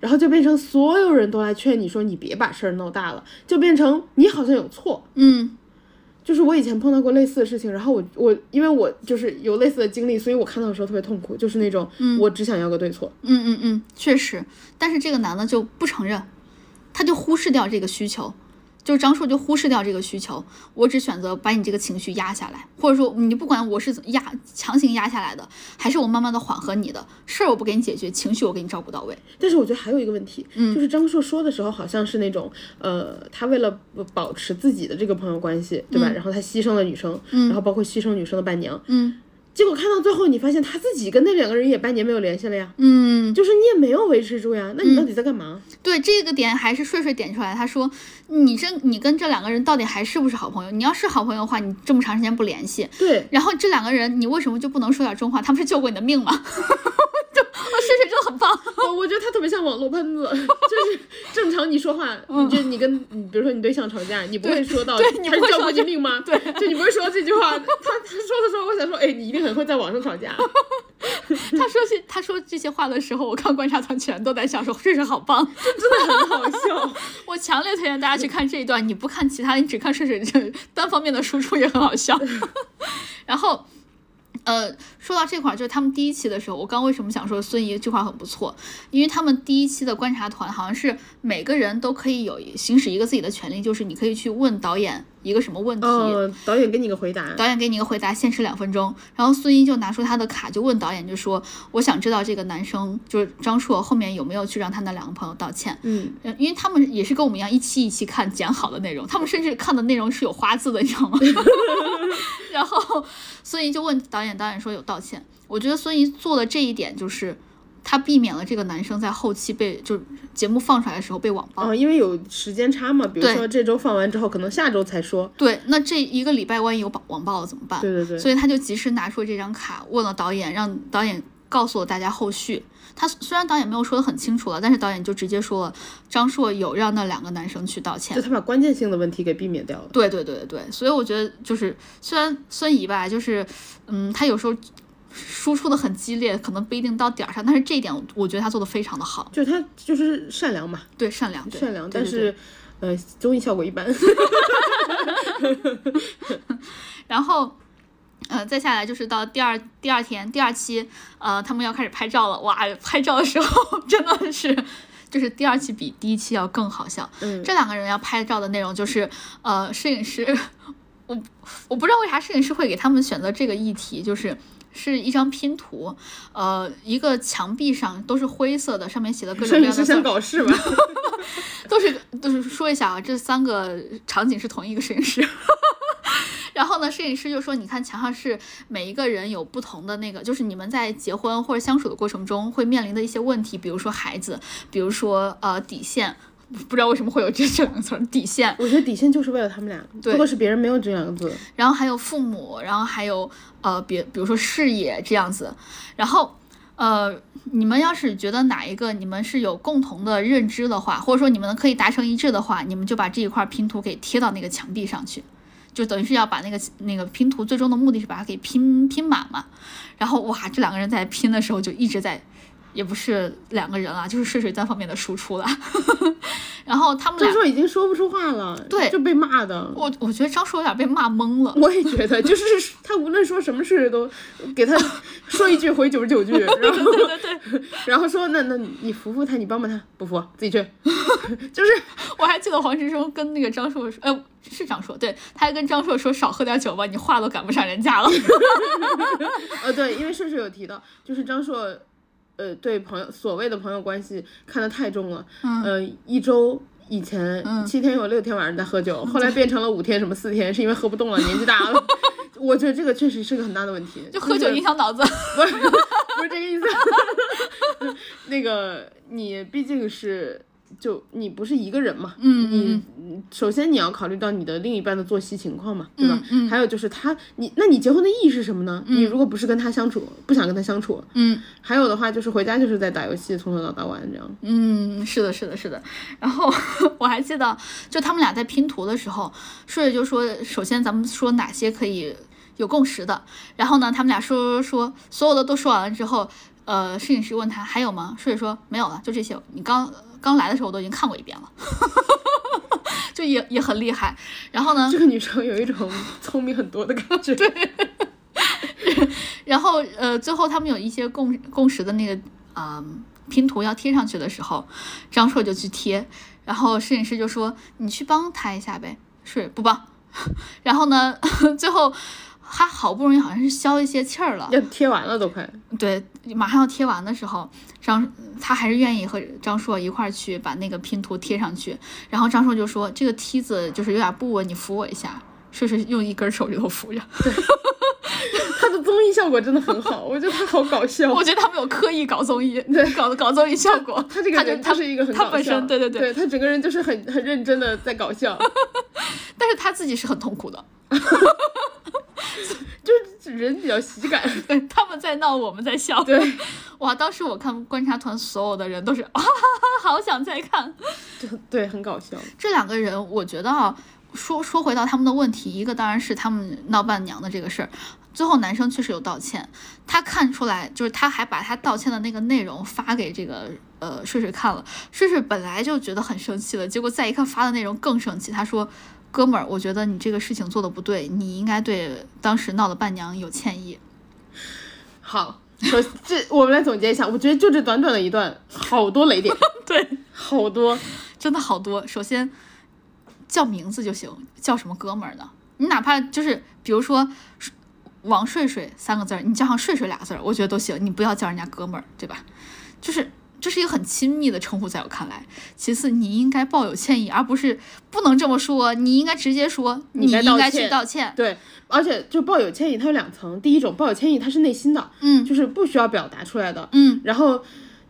然后就变成所有人都来劝你说你别把事儿闹大了，就变成你好像有错，嗯就是我以前碰到过类似的事情，然后我我因为我就是有类似的经历，所以我看到的时候特别痛苦，就是那种、我只想要个对错。嗯嗯嗯，确实，但是这个男的就不承认，他就忽视掉这个需求，就是张硕就忽视掉这个需求，我只选择把你这个情绪压下来，或者说你不管我是怎么压强行压下来的，还是我慢慢的缓和你的事儿，我不给你解决，情绪我给你照顾到位。但是我觉得还有一个问题，嗯就是张硕说的时候好像是那种，呃，他为了保持自己的这个朋友关系，对吧？然后他牺牲了女生，然后包括牺牲女生的伴娘，嗯结果看到最后，你发现他自己跟那两个人也半年没有联系了呀，嗯，就是你也没有维持住呀，那你到底在干嘛？对这个点还是睡睡点出来，他说你这你跟这两个人到底还是不是好朋友？你要是好朋友的话，你这么长时间不联系，对，然后这两个人你为什么就不能说点真话？他们是救过你的命吗？(laughs) 就睡睡真的很棒。(laughs) 我我觉得他特别像网络喷子，就是正常你说话，(laughs) 你就你跟你比如说你对象吵架，你不会说到他是救过你命吗？对就你不会说这句话。他他说的时候，我想说，哎，你一定很会在网上吵架。他说这他说这些话的时候，我看观察团全都在笑说睡睡好棒。真的很好笑。我强烈推荐大家去看这一段，你不看其他，你只看睡睡这单方面的输出也很好笑。(laughs) 然后。呃，说到这块儿，就是他们第一期的时候，我刚为什么想说孙怡这块儿很不错，因为他们第一期的观察团好像是每个人都可以有行使一个自己的权利，就是你可以去问导演一个什么问题，嗯，导演给你个回答。导演给你一个回答，限时两分钟。然后孙一就拿出他的卡，就问导演，就说：“我想知道这个男生就是张硕后面有没有去让他那两个朋友道歉？嗯，呃因为他们也是跟我们一样一期一期看剪好的内容，他们甚至看的内容是有花字的，你知道吗？(laughs) 然后孙怡就问导演，导演说有道歉。我觉得孙怡做的这一点就是。他避免了这个男生在后期被就节目放出来的时候被网暴。哦，因为有时间差嘛，比如说这周放完之后，可能下周才说。对，那这一个礼拜万一有网网暴了怎么办？对对对。所以他就及时拿出这张卡，问了导演，让导演告诉了大家后续。他虽然导演没有说的很清楚了，但是导演就直接说了，张硕有让那两个男生去道歉就。他把关键性的问题给避免掉了。对对对对对，所以我觉得就是虽然孙怡吧，就是嗯，他有时候输出的很激烈，可能不一定到点儿上，但是这一点我我觉得他做的非常的好。就他就是善良嘛，对，善良，对善良，但是呃，综艺效果一般。(laughs) 然后，呃，再下来就是到第二第二天第二期，呃，他们要开始拍照了。哇，拍照的时候真的是，就是第二期比第一期要更好笑。嗯这两个人要拍照的内容就是，呃，摄影师，我我不知道为啥摄影师会给他们选择这个议题，就是。是一张拼图，呃，一个墙壁上都是灰色的，上面写了各种摄影师各样的字儿想搞事吧？(laughs) 都是都是说一下啊，这三个场景是同一个摄影师。(laughs) 然后呢，摄影师就说：“你看墙上是每一个人有不同的那个，就是你们在结婚或者相处的过程中会面临的一些问题，比如说孩子，比如说呃底线，不知道为什么会有这这两个词儿底线，我觉得底线就是为了他们俩，如果是别人没有这两个字，然后还有父母，然后还有呃别比如说事业这样子，然后呃你们要是觉得哪一个你们是有共同的认知的话，或者说你们可以达成一致的话，你们就把这一块拼图给贴到那个墙壁上去。就等于是要把那个那个拼图最终的目的是把它给拼拼满嘛，然后哇，这两个人在拼的时候就一直在，也不是两个人了，就是睡睡单方面的输出了，(laughs) 然后他们俩张，硕已经说不出话了，对就被骂的。我我觉得张硕有点被骂懵了，我也觉得，就是他无论说什么事都给他说一句回九十九句，(laughs) 然后对对对，然后说那那你服服他，你帮帮他，不服自己去，(laughs) 就是我还记得黄执中跟那个张硕说，呃，是张硕，对，他还跟张硕说少喝点酒吧，你话都赶不上人家了。呃对，因为顺顺有提到，就是张硕，呃对朋友所谓的朋友关系看得太重了，嗯呃一周。以前七天有六天晚上在喝酒，(laughs) 后来变成了五天什么四天，是因为喝不动了，年纪大了。(laughs) 我觉得这个确实是个很大的问题，就喝酒影响脑子。(laughs) 不是不是这个意思，那个你毕竟是。就你不是一个人嘛，嗯你你首先你要考虑到你的另一半的作息情况嘛，对吧？嗯还有就是他，你那你结婚的意义是什么呢？你如果不是跟他相处，不想跟他相处，嗯还有的话就是回家就是在打游戏，从头到到晚这样。嗯，是的，是的，是的。然后 (laughs) 我还记得，就他们俩在拼图的时候，顺着就说，首先咱们说哪些可以有共识的，然后呢，他们俩说说说，所有的都说完了之后，呃，摄影师问他还有吗？顺水说没有了，就这些。你刚刚来的时候我都已经看过一遍了，(laughs) 就也也很厉害。然后呢，这个女生有一种聪明很多的感觉。对，然后呃，最后他们有一些共共识的那个啊、呃拼图要贴上去的时候，张硕就去贴，然后摄影师就说你去帮他一下呗，是不帮。然后呢，(laughs) 最后他好不容易好像是消一些气儿了，要贴完了都快。对，马上要贴完的时候，张他还是愿意和张硕一块儿去把那个拼图贴上去。然后张硕就说这个梯子就是有点不稳，你扶我一下。顺水用一根手指头扶着，他的综艺效果真的很好，我觉得他好搞笑。我觉得他没有刻意搞综艺，对，(laughs) 搞搞综艺效果。他这个人他就是一个很他本搞笑身对对对对他整个人就是很很认真的在搞笑，(laughs) 但是他自己是很痛苦的。(laughs) 就是人比较喜感。对，他们在闹，我们在笑。对，哇，当时我看观察团所有的人都是，啊哈哈，好想再看。就对，很搞笑。这两个人，我觉得啊，说说回到他们的问题，一个当然是他们闹伴娘的这个事儿。最后男生确实有道歉，他看出来，就是他还把他道歉的那个内容发给这个呃睡睡看了。睡睡本来就觉得很生气了，结果再一看发的内容更生气。他说：“哥们儿，我觉得你这个事情做的不对，你应该对当时闹的伴娘有歉意。好，首这我们来总结一下，我觉得就这短短的一段，好多雷点，(laughs) ”对，好多。真的好多。首先叫名字就行，叫什么哥们儿呢？你哪怕就是比如说王睡睡三个字儿，你叫上睡睡俩字儿，我觉得都行。你不要叫人家哥们儿，对吧？就是这是一个很亲密的称呼，在我看来。其次，你应该抱有歉意，而不是不能这么说，你应该直接说你应该去道歉道歉。对，而且就抱有歉意，它有两层。第一种抱有歉意，它是内心的，嗯就是不需要表达出来的。嗯然后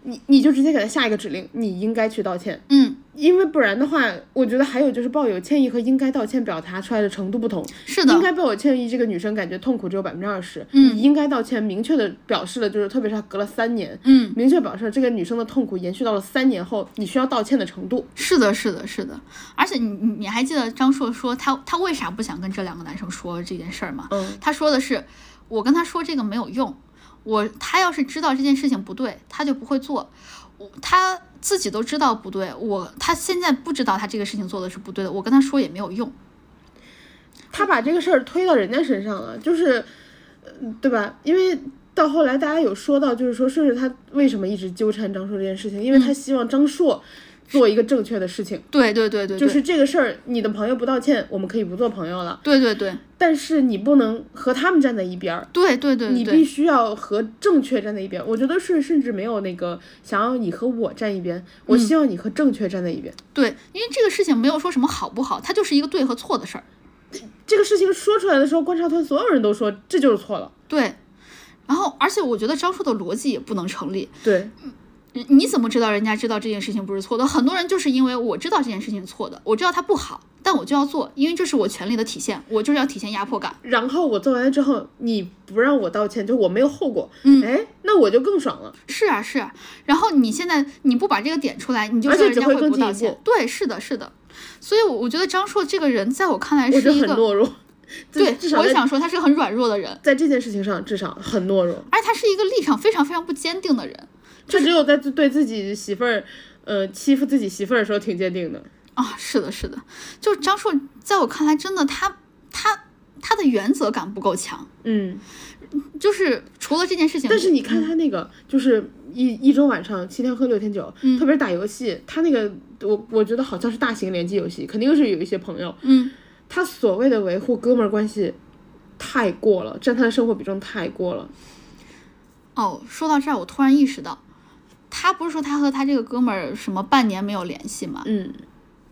你你就直接给他下一个指令，你应该去道歉。嗯，因为不然的话，我觉得还有就是抱有歉意和应该道歉表达出来的程度不同。是的应，该抱有歉意，这个女生感觉痛苦只有百分之二十。嗯你应该道歉，明确的表示了，就是特别是她隔了三年，嗯，明确表示了这个女生的痛苦延续到了三年后，你需要道歉的程度。是的，是的，是的。而且你你你还记得张硕说他他为啥不想跟这两个男生说这件事儿吗？嗯，他说的是，我跟他说这个没有用，我他要是知道这件事情不对，他就不会做。我他自己都知道不对，我他现在不知道他这个事情做的是不对的，我跟他说也没有用。他把这个事儿推到人家身上了，就是，呃对吧？因为到后来大家有说到，就是说，顺顺他为什么一直纠缠张硕这件事情，因为他希望张硕做一个正确的事情，对对对对，对就是这个事儿，你的朋友不道歉，我们可以不做朋友了，对对对但是你不能和他们站在一边儿。对对对你必须要和正确站在一边。我觉得是甚至没有那个想要你和我站一边，我希望你和正确站在一边。对，因为这个事情没有说什么好不好，它就是一个对和错的事儿。这个事情说出来的时候，观察团所有人都说这就是错了。对，然后而且我觉得张硕的逻辑也不能成立。对，你你怎么知道人家知道这件事情不是错的？很多人就是因为我知道这件事情是错的，我知道它不好，但我就要做，因为这是我权利的体现，我就是要体现压迫感。然后我做完了之后，你不让我道歉，就我没有后果。嗯，哎，那我就更爽了。是啊，是啊。然后你现在你不把这个点出来，你就而且只会知道人家会不道歉。对，是的，是的。所以，我我觉得张硕这个人，在我看来是一个，很懦弱。对至，少我也想说他是个很软弱的人，在这件事情上，至少很懦弱。而且他是一个立场非常非常不坚定的人他只有在对自己媳妇儿，呃，欺负自己媳妇儿的时候挺坚定的。啊。是的，是的。就是张硕，在我看来，真的他他他的原则感不够强。嗯，就是除了这件事情，但是你看他那个，就是一一周晚上七天喝六天酒，特别是打游戏，他那个我我觉得好像是大型联机游戏，肯定是有一些朋友。嗯，他所谓的维护哥们儿关系太过了，占他的生活比重太过了。哦，说到这儿，我突然意识到，他不是说他和他这个哥们儿什么半年没有联系吗？嗯，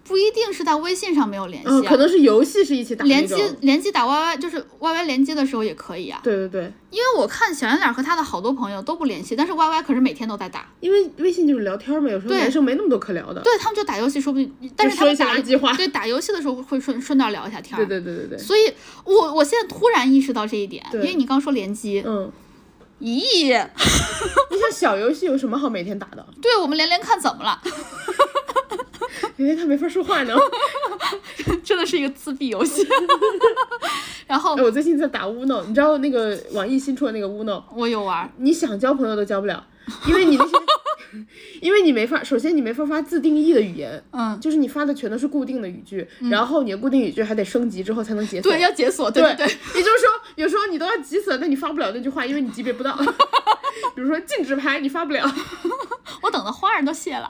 不一定是在微信上没有联系、啊嗯，可能是游戏是一起打联机。联机打 YY 就是 YY 连接的时候也可以啊。对对对，因为我看小圆脸和他的好多朋友都不联系，但是 YY 可是每天都在打。因为微信就是聊天嘛，有时候对男生没那么多可聊的。对他们就打游戏，说不定，但是他说一些们打垃圾话对打游戏的时候会顺顺道聊一下天儿。对对对对对，所以我我现在突然意识到这一点，因为你刚说联机，嗯，咦，(laughs) 你想小游戏有什么好每天打的？对我们连连看怎么了？连连看没法说话呢。(laughs) 真的是一个自闭游戏。(laughs) 然后哎，我最近在打 Uno，你知道那个网易新出的那个 Uno，我有玩，你想交朋友都交不了，因为你那些，因为你没法，首先你没法发自定义的语言，嗯，就是你发的全都是固定的语句，然后你的固定语句还得升级之后才能解锁。对，要解锁，对对对，也就是说，有时候你都要急死了，但你发不了那句话，因为你级别不到。(laughs) 比如说禁止拍，你发不了。我等的花儿都谢了。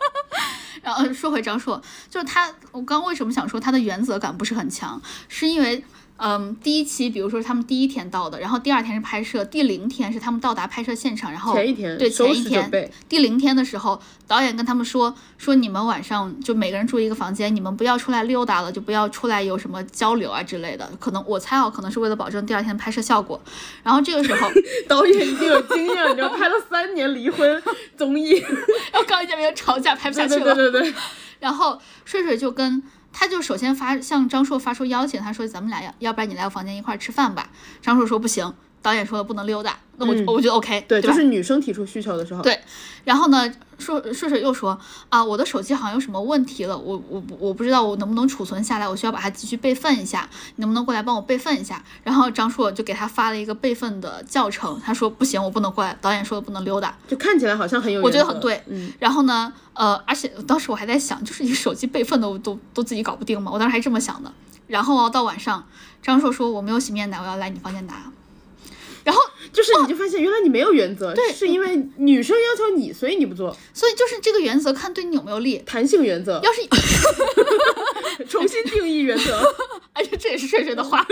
(laughs) 然后说回张硕，就是他，我刚为什么想说他的原则感不是很强，是因为。嗯，第一期，比如说他们第一天到的，然后第二天是拍摄，第零天是他们到达拍摄现场，然后前一天对收前一天第零天的时候，导演跟他们说说你们晚上就每个人住一个房间，你们不要出来溜达了，就不要出来有什么交流啊之类的。可能我猜啊，可能是为了保证第二天的拍摄效果。(laughs) 然后这个时候，导演已经有经验了，你知道，拍了三年离婚综艺，(laughs) 然后刚一见面就吵架，拍不下去了。对对对对，然后睡睡就跟他就首先发向张硕发出邀请，他说咱们俩要要不然你来我房间一块吃饭吧。张硕说不行，导演说的不能溜达，那我、嗯我觉得 OK，对，吧就是女生提出需求的时候，对然后呢，硕硕硕又说啊，我的手机好像有什么问题了，我我不我不知道我能不能储存下来，我需要把它继续备份一下，你能不能过来帮我备份一下？然后张硕就给他发了一个备份的教程，他说不行，我不能过来，导演说不能溜达。就看起来好像很有，我觉得很对，嗯，然后呢，呃，而且当时我还在想，就是你手机备份都都都自己搞不定嘛，我当时还这么想的。然后啊，到晚上，张硕说我没有洗面奶，我要来你房间拿。然后，就是你就发现原来你没有原则，对是因为女生要求你，所以你不做，所以就是这个原则看对你有没有利。弹性原则，要是，(laughs) 重新定义原则。(laughs) 而且这也是睡睡的话，(laughs)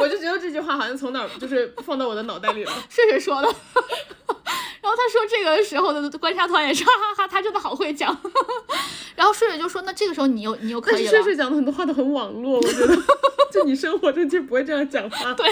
我就觉得这句话好像从哪儿就是放到我的脑袋里了。睡睡说的。然后他说这个时候的观察团也是哈哈哈，他真的好会讲。然后睡睡就说那这个时候你又你又可以了睡。睡讲的很多话都很网络，我觉得，就你生活中就不会这样讲话。对，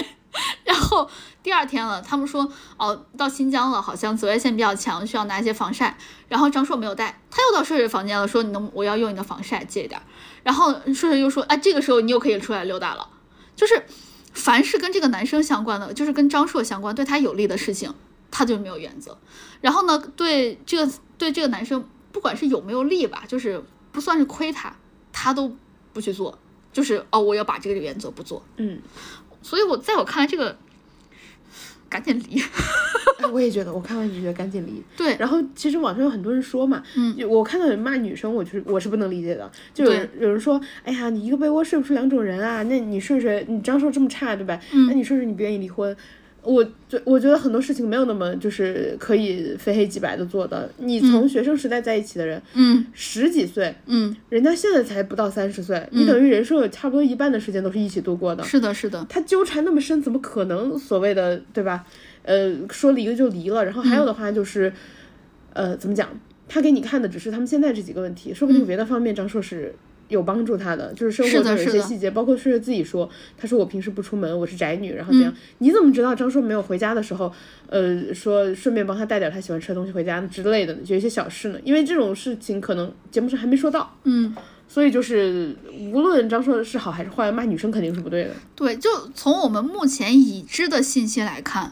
然后第二天了，他们说哦，到新疆了，好像紫外线比较强，需要拿一些防晒。然后张硕没有带，他又到硕硕房间了，说你能我要用你的防晒借一点。然后硕硕又说，哎，这个时候你又可以出来溜达了。就是凡是跟这个男生相关的，就是跟张硕相关，对他有利的事情，他就没有原则。然后呢，对这个对这个男生，不管是有没有利吧，就是不算是亏他，他都不去做。就是哦，我要把这个原则不做。嗯，所以我在我看来，这个赶紧离。哎，我也觉得，我看完就觉得赶紧离。对，然后其实网上有很多人说嘛，嗯就我看到有人骂女生，我就是我是不能理解的。就有人有人说，哎呀，你一个被窝睡不出两种人啊，那你睡睡，你张硕这么差，对吧？嗯那你睡睡，你不愿意离婚。我觉我觉得很多事情没有那么就是可以非黑即白的做的。你从学生时代在一起的人，嗯十几岁，嗯，人家现在才不到三十岁，你等于人生有差不多一半的时间都是一起度过的。是的，是的，他纠缠那么深，怎么可能所谓的对吧？呃，说离了就离了。然后还有的话就是，呃，怎么讲？他给你看的只是他们现在这几个问题，说不定别的方面张硕是有帮助他的，就是生活中有一是的是的些细节，包括睡睡自己说，他说我平时不出门，我是宅女，然后怎样？你怎么知道张硕没有回家的时候，呃，说顺便帮他带点他喜欢吃的东西回家之类的呢？有一些小事呢，因为这种事情可能节目上还没说到。嗯，所以就是，无论张硕是好还是坏，骂女生肯定是不对的。对，就从我们目前已知的信息来看，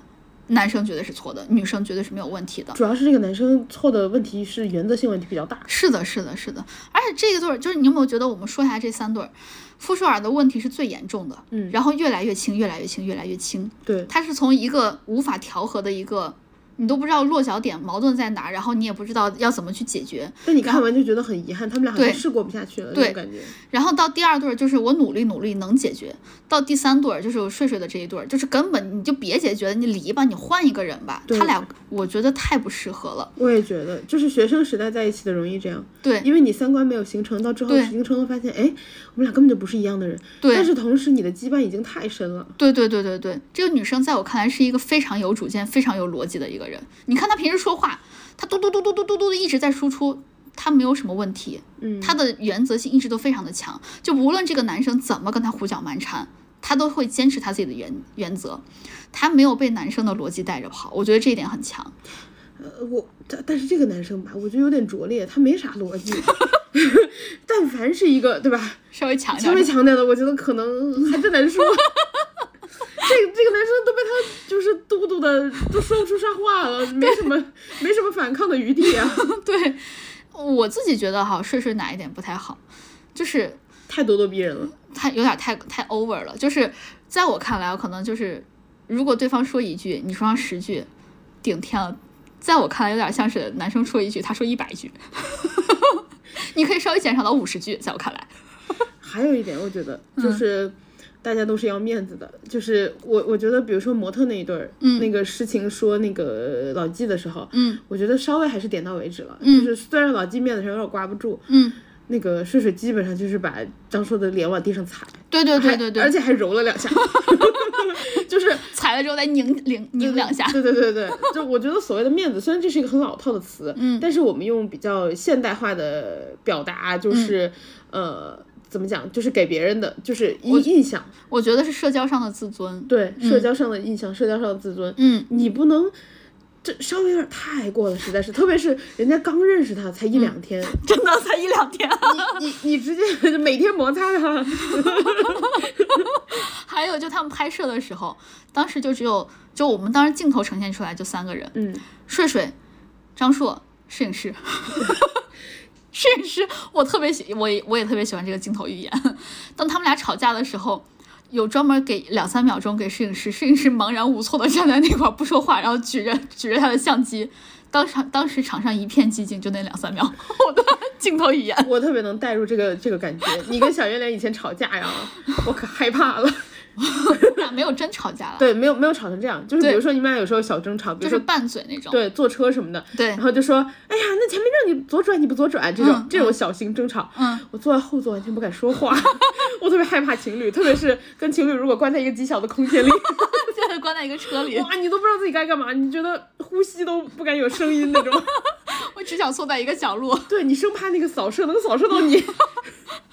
男生绝对是错的，女生绝对是没有问题的。主要是这个男生错的问题是原则性问题比较大。是的，是的，是的，而且这个对儿就是你有没有觉得，我们说一下这三对儿，傅首尔的问题是最严重的，嗯然后越来越轻，越来越轻，越来越轻，对，他是从一个无法调和的一个，你都不知道落脚点矛盾在哪儿，然后你也不知道要怎么去解决，但你看完就觉得很遗憾，他们俩好像是过不下去了那对。种感觉。然后到第二对儿就是我努力努力能解决，到第三对儿就是我睡睡的这一对儿，就是根本你就别解决了，你离吧，你换一个人吧。他俩我觉得太不适合了。我也觉得，就是学生时代在一起的容易这样，对。因为你三观没有形成，到之后形成了，发现哎，我们俩根本就不是一样的人。对但是同时你的羁绊已经太深了。对对对对对，这个女生在我看来是一个非常有主见、非常有逻辑的一个人。你看她平时说话，她嘟嘟嘟嘟嘟嘟嘟的一直在输出，他没有什么问题，嗯，他的原则性一直都非常的强，就无论这个男生怎么跟他胡搅蛮缠，他都会坚持他自己的原原则，他没有被男生的逻辑带着跑，我觉得这一点很强。呃我但但是这个男生吧，我觉得有点拙劣，他没啥逻辑。(laughs) (laughs) 但凡是一个对吧，稍微强一稍微强点的，我觉得可能还真难说。(laughs) 这个这个男生都被他就是嘟嘟的都说不出啥话了，没什么没什么反抗的余地啊，(laughs) 对我自己觉得哈，睡睡哪一点不太好，就是太咄咄逼人了。太有点太太 over 了，就是在我看来，可能就是如果对方说一句，你说上十句，顶天了。在我看来，有点像是男生说一句，他说一百句，(laughs) 你可以稍微减少到五十句。在我看来，(laughs) 还有一点，我觉得嗯。就是大家都是要面子的，就是我我觉得，比如说模特那一对儿，嗯。那个诗情说那个老纪的时候，嗯。我觉得稍微还是点到为止了，嗯。就是虽然老纪面子上有点挂不住，嗯，那个睡睡基本上就是把张硕的脸往地上踩，对对对对对，而且还揉了两下，(laughs) 就是 (laughs) 踩了之后再拧拧拧两下。对对对对，就我觉得所谓的面子，虽然这是一个很老套的词，嗯但是我们用比较现代化的表达，就是、呃，怎么讲，就是给别人的就是印印象，我觉得是社交上的自尊。对社交上的印象，社交上的自尊，嗯，你不能。这稍微有点太过了，实在是，(laughs) 特别是人家刚认识他才一两天，(laughs) 真的才一两天。你你你直接 (laughs) 每天摩擦他，还有就他们拍摄的时候，当时就只有就我们当时镜头呈现出来就三个人，嗯，睡睡、张硕、摄影师。摄影师，我特别喜，我也我也特别喜欢这个镜头语言。当他们俩吵架的时候，有专门给两三秒钟给摄影师，摄影师茫然无措的站在那块不说话，然后举着举着他的相机，当场当时场上一片寂静，就那两三秒，(laughs) 我的镜头语言。我特别能带入这个这个感觉。你跟小圆脸以前吵架呀，我可害怕了。我 (laughs) 俩没有真吵架了，对，没有没有吵成这样，就是比如说你们俩有时候小争吵，比如说就是拌嘴那种。对坐车什么的，对。然后就说，哎呀，那前面让你左转你不左转，这种、嗯这种小型争吵，嗯，我坐在后座完全不敢说话，(laughs) 我特别害怕情侣，特别是跟情侣如果关在一个极小的空间里，(laughs) 现在关在一个车里，哇，你都不知道自己该干嘛，你觉得呼吸都不敢有声音那种，我只想缩在一个角落。对你生怕那个扫射能扫射到你，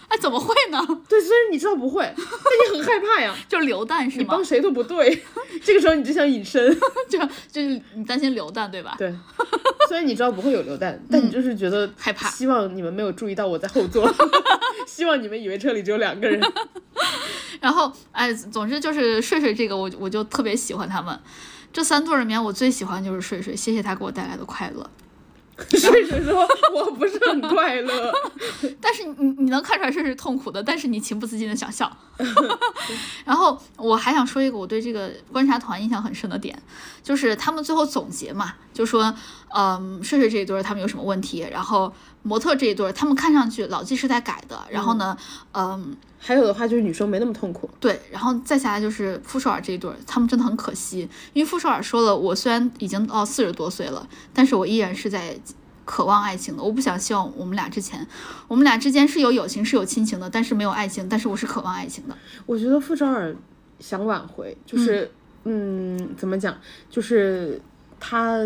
哎，怎么会呢？对，虽然你知道不会，但你很害怕呀，(laughs) 就是流弹是吗你帮？谁都不对，这个时候你就想隐身。(laughs) 就就是你担心流弹对吧？对，虽然你知道不会有流弹，但你就是觉得嗯害怕希望你们没有注意到我在后座，(laughs) 希望你们以为车里只有两个人。然后哎，总之就是睡睡这个我我就特别喜欢他们。这三对儿里面，我最喜欢就是睡睡，谢谢他给我带来的快乐。(laughs) 睡睡说我不是很快乐，(laughs) 但是你你能看出来这是痛苦的，但是你情不自禁的想笑。(laughs) 然后我还想说一个我对这个观察团印象很深的点，就是他们最后总结嘛，就说，嗯，睡睡这一对儿他们有什么问题，然后模特这一对儿他们看上去老纪是在改的，然后呢，嗯，还有的话就是女生没那么痛苦。对，然后再下来就是傅首尔这一对儿，他们真的很可惜，因为傅首尔说了，我虽然已经到四十多岁了，但是我依然是在渴望爱情的。我不想希望我们俩之前，我们俩之间是有友情是有亲情的，但是没有爱情，但是我是渴望爱情的。我觉得傅首尔想挽回，就是嗯怎么讲，就是他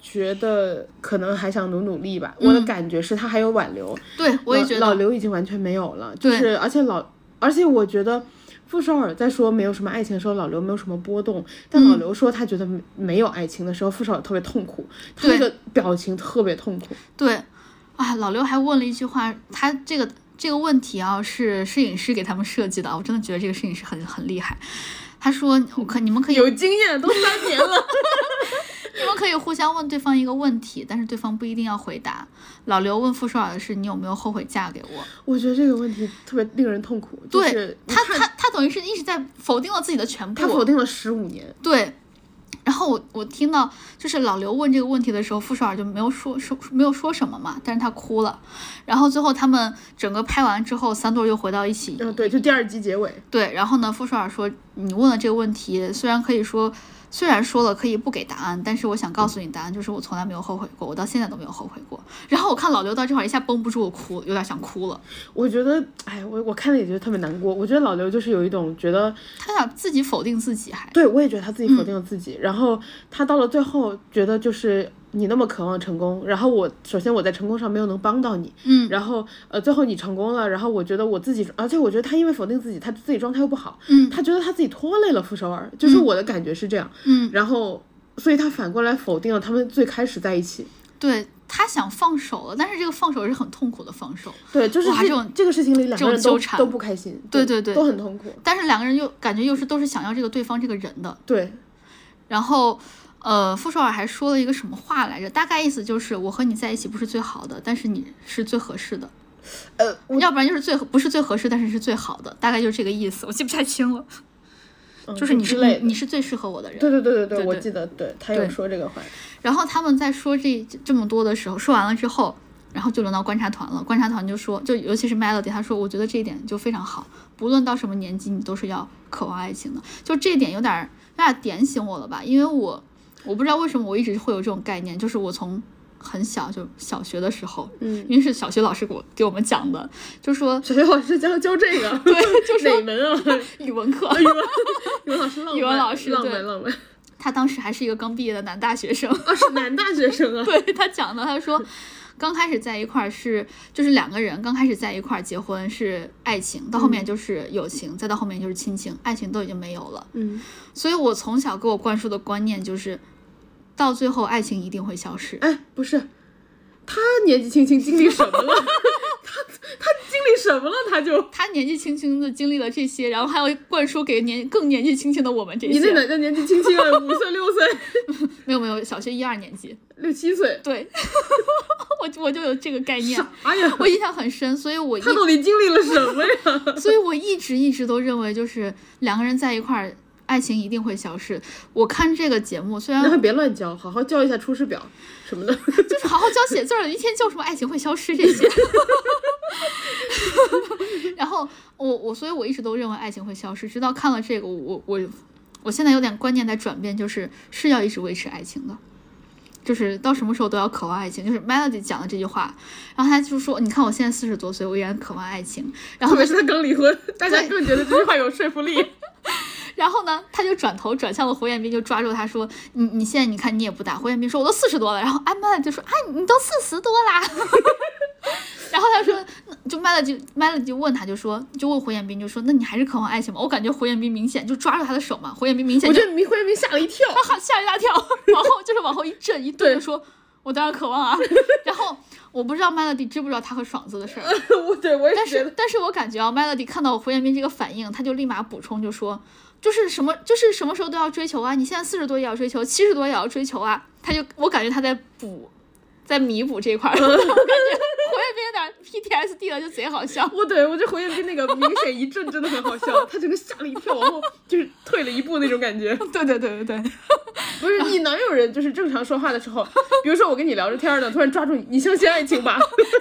觉得可能还想努努力吧。我的感觉是他还有挽留，对我也觉得，老老刘已经完全没有了，就是而且老而且我觉得。傅首尔在说没有什么爱情的时候，老刘没有什么波动；但老刘说他觉得没没有爱情的时候，傅首尔特别痛苦，他那个表情特别痛苦。对，啊，老刘还问了一句话，他这个这个问题啊是摄影师给他们设计的啊，我真的觉得这个摄影师很很厉害。他说：“我可你们可以有经验，都三年了。(laughs) 你们可以互相问对方一个问题，但是对方不一定要回答。老刘问傅首尔的是：你有没有后悔嫁给我？我觉得这个问题特别令人痛苦，就对是他，他他等于是一直在否定了自己的全部。他否定了十五年。对。然后我我听到就是老刘问这个问题的时候，傅首尔就没有说说没有说什么嘛，但是他哭了。然后最后他们整个拍完之后，三对又回到一起，嗯，对，就第二集结尾，对，然后呢，傅首尔说：“你问了这个问题，虽然可以说，虽然说了可以不给答案，但是我想告诉你答案，就是我从来没有后悔过，我到现在都没有后悔过。”然后我看老刘到这块儿一下绷不住我哭，有点想哭了。我觉得，哎，我我看了也觉得特别难过。我觉得老刘就是有一种觉得，他想自己否定自己还，对我也觉得他自己否定了自己，然后他到了最后觉得就是你那么渴望成功，然后我首先我在成功上没有能帮到你，嗯，然后呃最后你成功了，然后我觉得我自己，而且我觉得他因为否定自己，他自己状态又不好，嗯。他觉得他自己拖累了傅首尔，就是我的感觉是这样，嗯，然后所以他反过来否定了他们最开始在一起，对他想放手了，但是这个放手是很痛苦的放手。对，就是这种这个事情里两个人都纠缠。都不开心，对对对。都很痛苦，但是两个人又感觉又是都是想要这个对方这个人的，对，然后，呃，傅首尔还说了一个什么话来着？大概意思就是我和你在一起不是最好的，但是你是最合适的，呃，要不然就是最不是最合适，但是是最好的，大概就是这个意思。我记不太清了，(laughs) 嗯就是你是你你是最适合我的人。对对对对对对我记得，对他有说这个话，然后他们在说这这么多的时候，说完了之后，然后就轮到观察团了。观察团就说，就尤其是 Melody，他说，我觉得这一点就非常好，不论到什么年纪，你都是要渴望爱情的。就这一点有点儿有点儿点醒我了吧？因为我我不知道为什么我一直会有这种概念，就是我从很小就小学的时候，嗯，因为是小学老师给我给我们讲的，就说小学老师教教这个，对，就哪门啊？(laughs) 语文课，(laughs) 语文语文老师语文老师浪 (laughs) 对漫浪漫，他当时还是一个刚毕业的男大学生。啊是男大学生啊，对他讲的，他说刚开始在一块儿是就是两个人刚开始在一块儿结婚是爱情，到后面就是友情，再到后面就是亲情，爱情都已经没有了。嗯，所以我从小给我灌输的观念就是，到最后爱情一定会消失。哎，不是，他年纪轻轻经历什么了？(laughs) 他他经历什么了？他就他年纪轻轻的经历了这些，然后还要灌输给年更年纪轻轻的我们这些。你那哪叫年纪轻轻啊？(laughs) 五岁六岁没有没有，小学一二年级，六七岁，对，(laughs) 我就我就有这个概念，啥呀？我印象很深，所以我一他到底经历了什么呀？所以我一直一直都认为，就是两个人在一块儿，爱情一定会消失。我看这个节目，虽然那别乱教，好好教一下《出师表》什么的。(laughs) 就是好好教写字儿，一天教什么爱情会消失这些。(laughs) 然后我我所以我一直都认为爱情会消失，直到看了这个，我我我现在有点观念在转变，就是是要一直维持爱情的。就是到什么时候都要渴望爱情，就是 Melody 讲的这句话，然后他就说：“你看我现在四十多岁，我依然渴望爱情。”然后特别是他刚离婚，(laughs) 大家更觉得这句话有说服力。(laughs) 然后呢，他就转头转向了胡彦斌，就抓住他说：“你你现在你看你也不大。”胡彦斌说：“我都四十多了。”然后安麦就说：“哎，你都四十多啦。(laughs) ” (laughs) 然后他说：“就 Melody Melody 就问他就说，就问胡彦斌就说：那你还是渴望爱情吗？我感觉胡彦斌明显就抓住他的手嘛，胡彦斌明显就我觉得胡彦斌吓了一跳。他吓一大跳，(laughs) 往后就是往后一震一顿，就说：“我当然渴望啊。(laughs) ”然后我不知道 Melody 知不知道他和爽子的事儿，我对我也但，是但是我感觉啊，Melody 看到胡彦斌这个反应，他就立马补充就说，就是什么就是什么时候都要追求啊，你现在四十多也要追求，七十多也要追求啊。他就我感觉他在补，在弥补这一块儿，我感觉 PTSD 了，就贼好笑。我对我就回应跟那个明显一震真的很好笑，他整个吓了一跳，然后就是退了一步那种感觉。(laughs) 对对对对对，(laughs) 不是你哪有人就是正常说话的时候，比如说我跟你聊着天呢，突然抓住你，你相信爱情吧？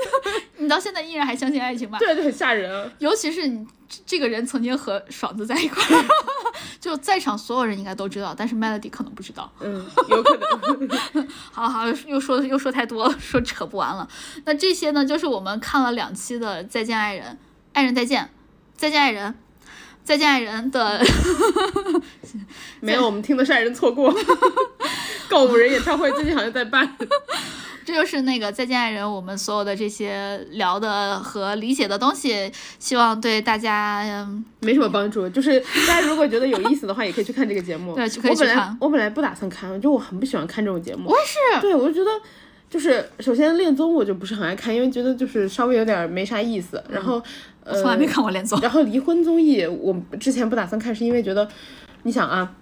(laughs) 你到现在依然还相信爱情吧？对，就很吓人啊。尤其是你这这个人曾经和爽子在一块儿，(laughs) 就在场所有人应该都知道，但是 Melody 可能不知道。嗯，有可能。(laughs) 好好，又说又说太多了，说扯不完了。那这些呢，就是我们看了两期的《再见爱人》，爱人再见，再见爱人，再见爱人的 (laughs) 没有，我们听的是爱人错过。(laughs) 告五人演唱会最近好像在办。这就是那个《再见爱人》，我们所有的这些聊的和理解的东西，希望对大家，嗯，没什么帮助，就是大家如果觉得有意思的话，也可以去看这个节目。(laughs) 对去可以我本来我本来不打算看，就我很不喜欢看这种节目。我也是，对，我就觉得就是首先恋综我就不是很爱看，因为觉得就是稍微有点没啥意思。然后呃，从来没看过连综。然后离婚综艺我之前不打算看，是因为觉得你想啊，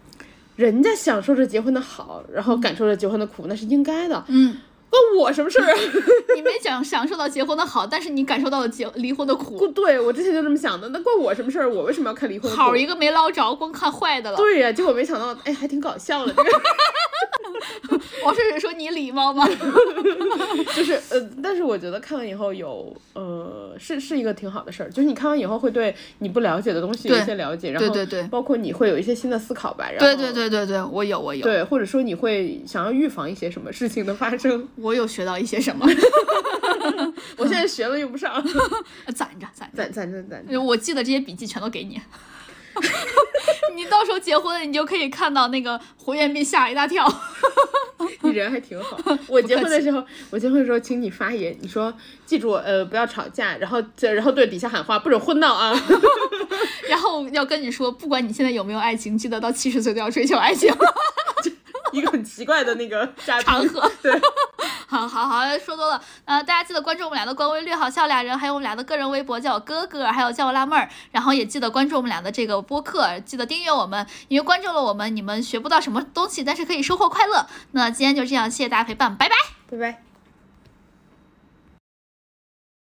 人家享受着结婚的好，然后感受着结婚的苦，那是应该的。嗯，关我什么事儿啊？(laughs) 你没享享受到结婚的好，但是你感受到了结离婚的苦，(laughs) 对我之前就这么想的，那关我什么事儿？我为什么要看离婚？好一个没捞着，光看坏的了。对呀、结果没想到，哎，还挺搞笑的。这个王顺顺说你礼貌吗？(laughs) 就是呃，但是我觉得看完以后有呃，是是一个挺好的事儿，就是你看完以后会对你不了解的东西有一些了解，然后对对对包括你会有一些新的思考吧。然后对对对对对，我有我有，对，或者说你会想要预防一些什么事情的发生。我有学到一些什么，(laughs) 我现在学了用不上，攒 (laughs) 着攒着。攒攒着攒着。我记得这些笔记全都给你，(laughs) 你到时候结婚了，你就可以看到那个胡彦斌吓一大跳。你人还挺好。我结婚的时候，我结婚的时候请你发言，你说记住呃不要吵架，然后这然后对底下喊话不准婚闹啊。然后要跟你说，不管你现在有没有爱情，记得到七十岁都要追求爱情。(laughs) 一个很奇怪的那个场合，(laughs) 对，(laughs) 好好好，说多了，呃，大家记得关注我们俩的官微“略好笑俩人”，还有我们俩的个人微博，叫我哥哥，还有叫我辣妹儿，然后也记得关注我们俩的这个播客，记得订阅我们，因为关注了我们，你们学不到什么东西，但是可以收获快乐。那今天就这样，谢谢大家陪伴，拜拜，拜拜。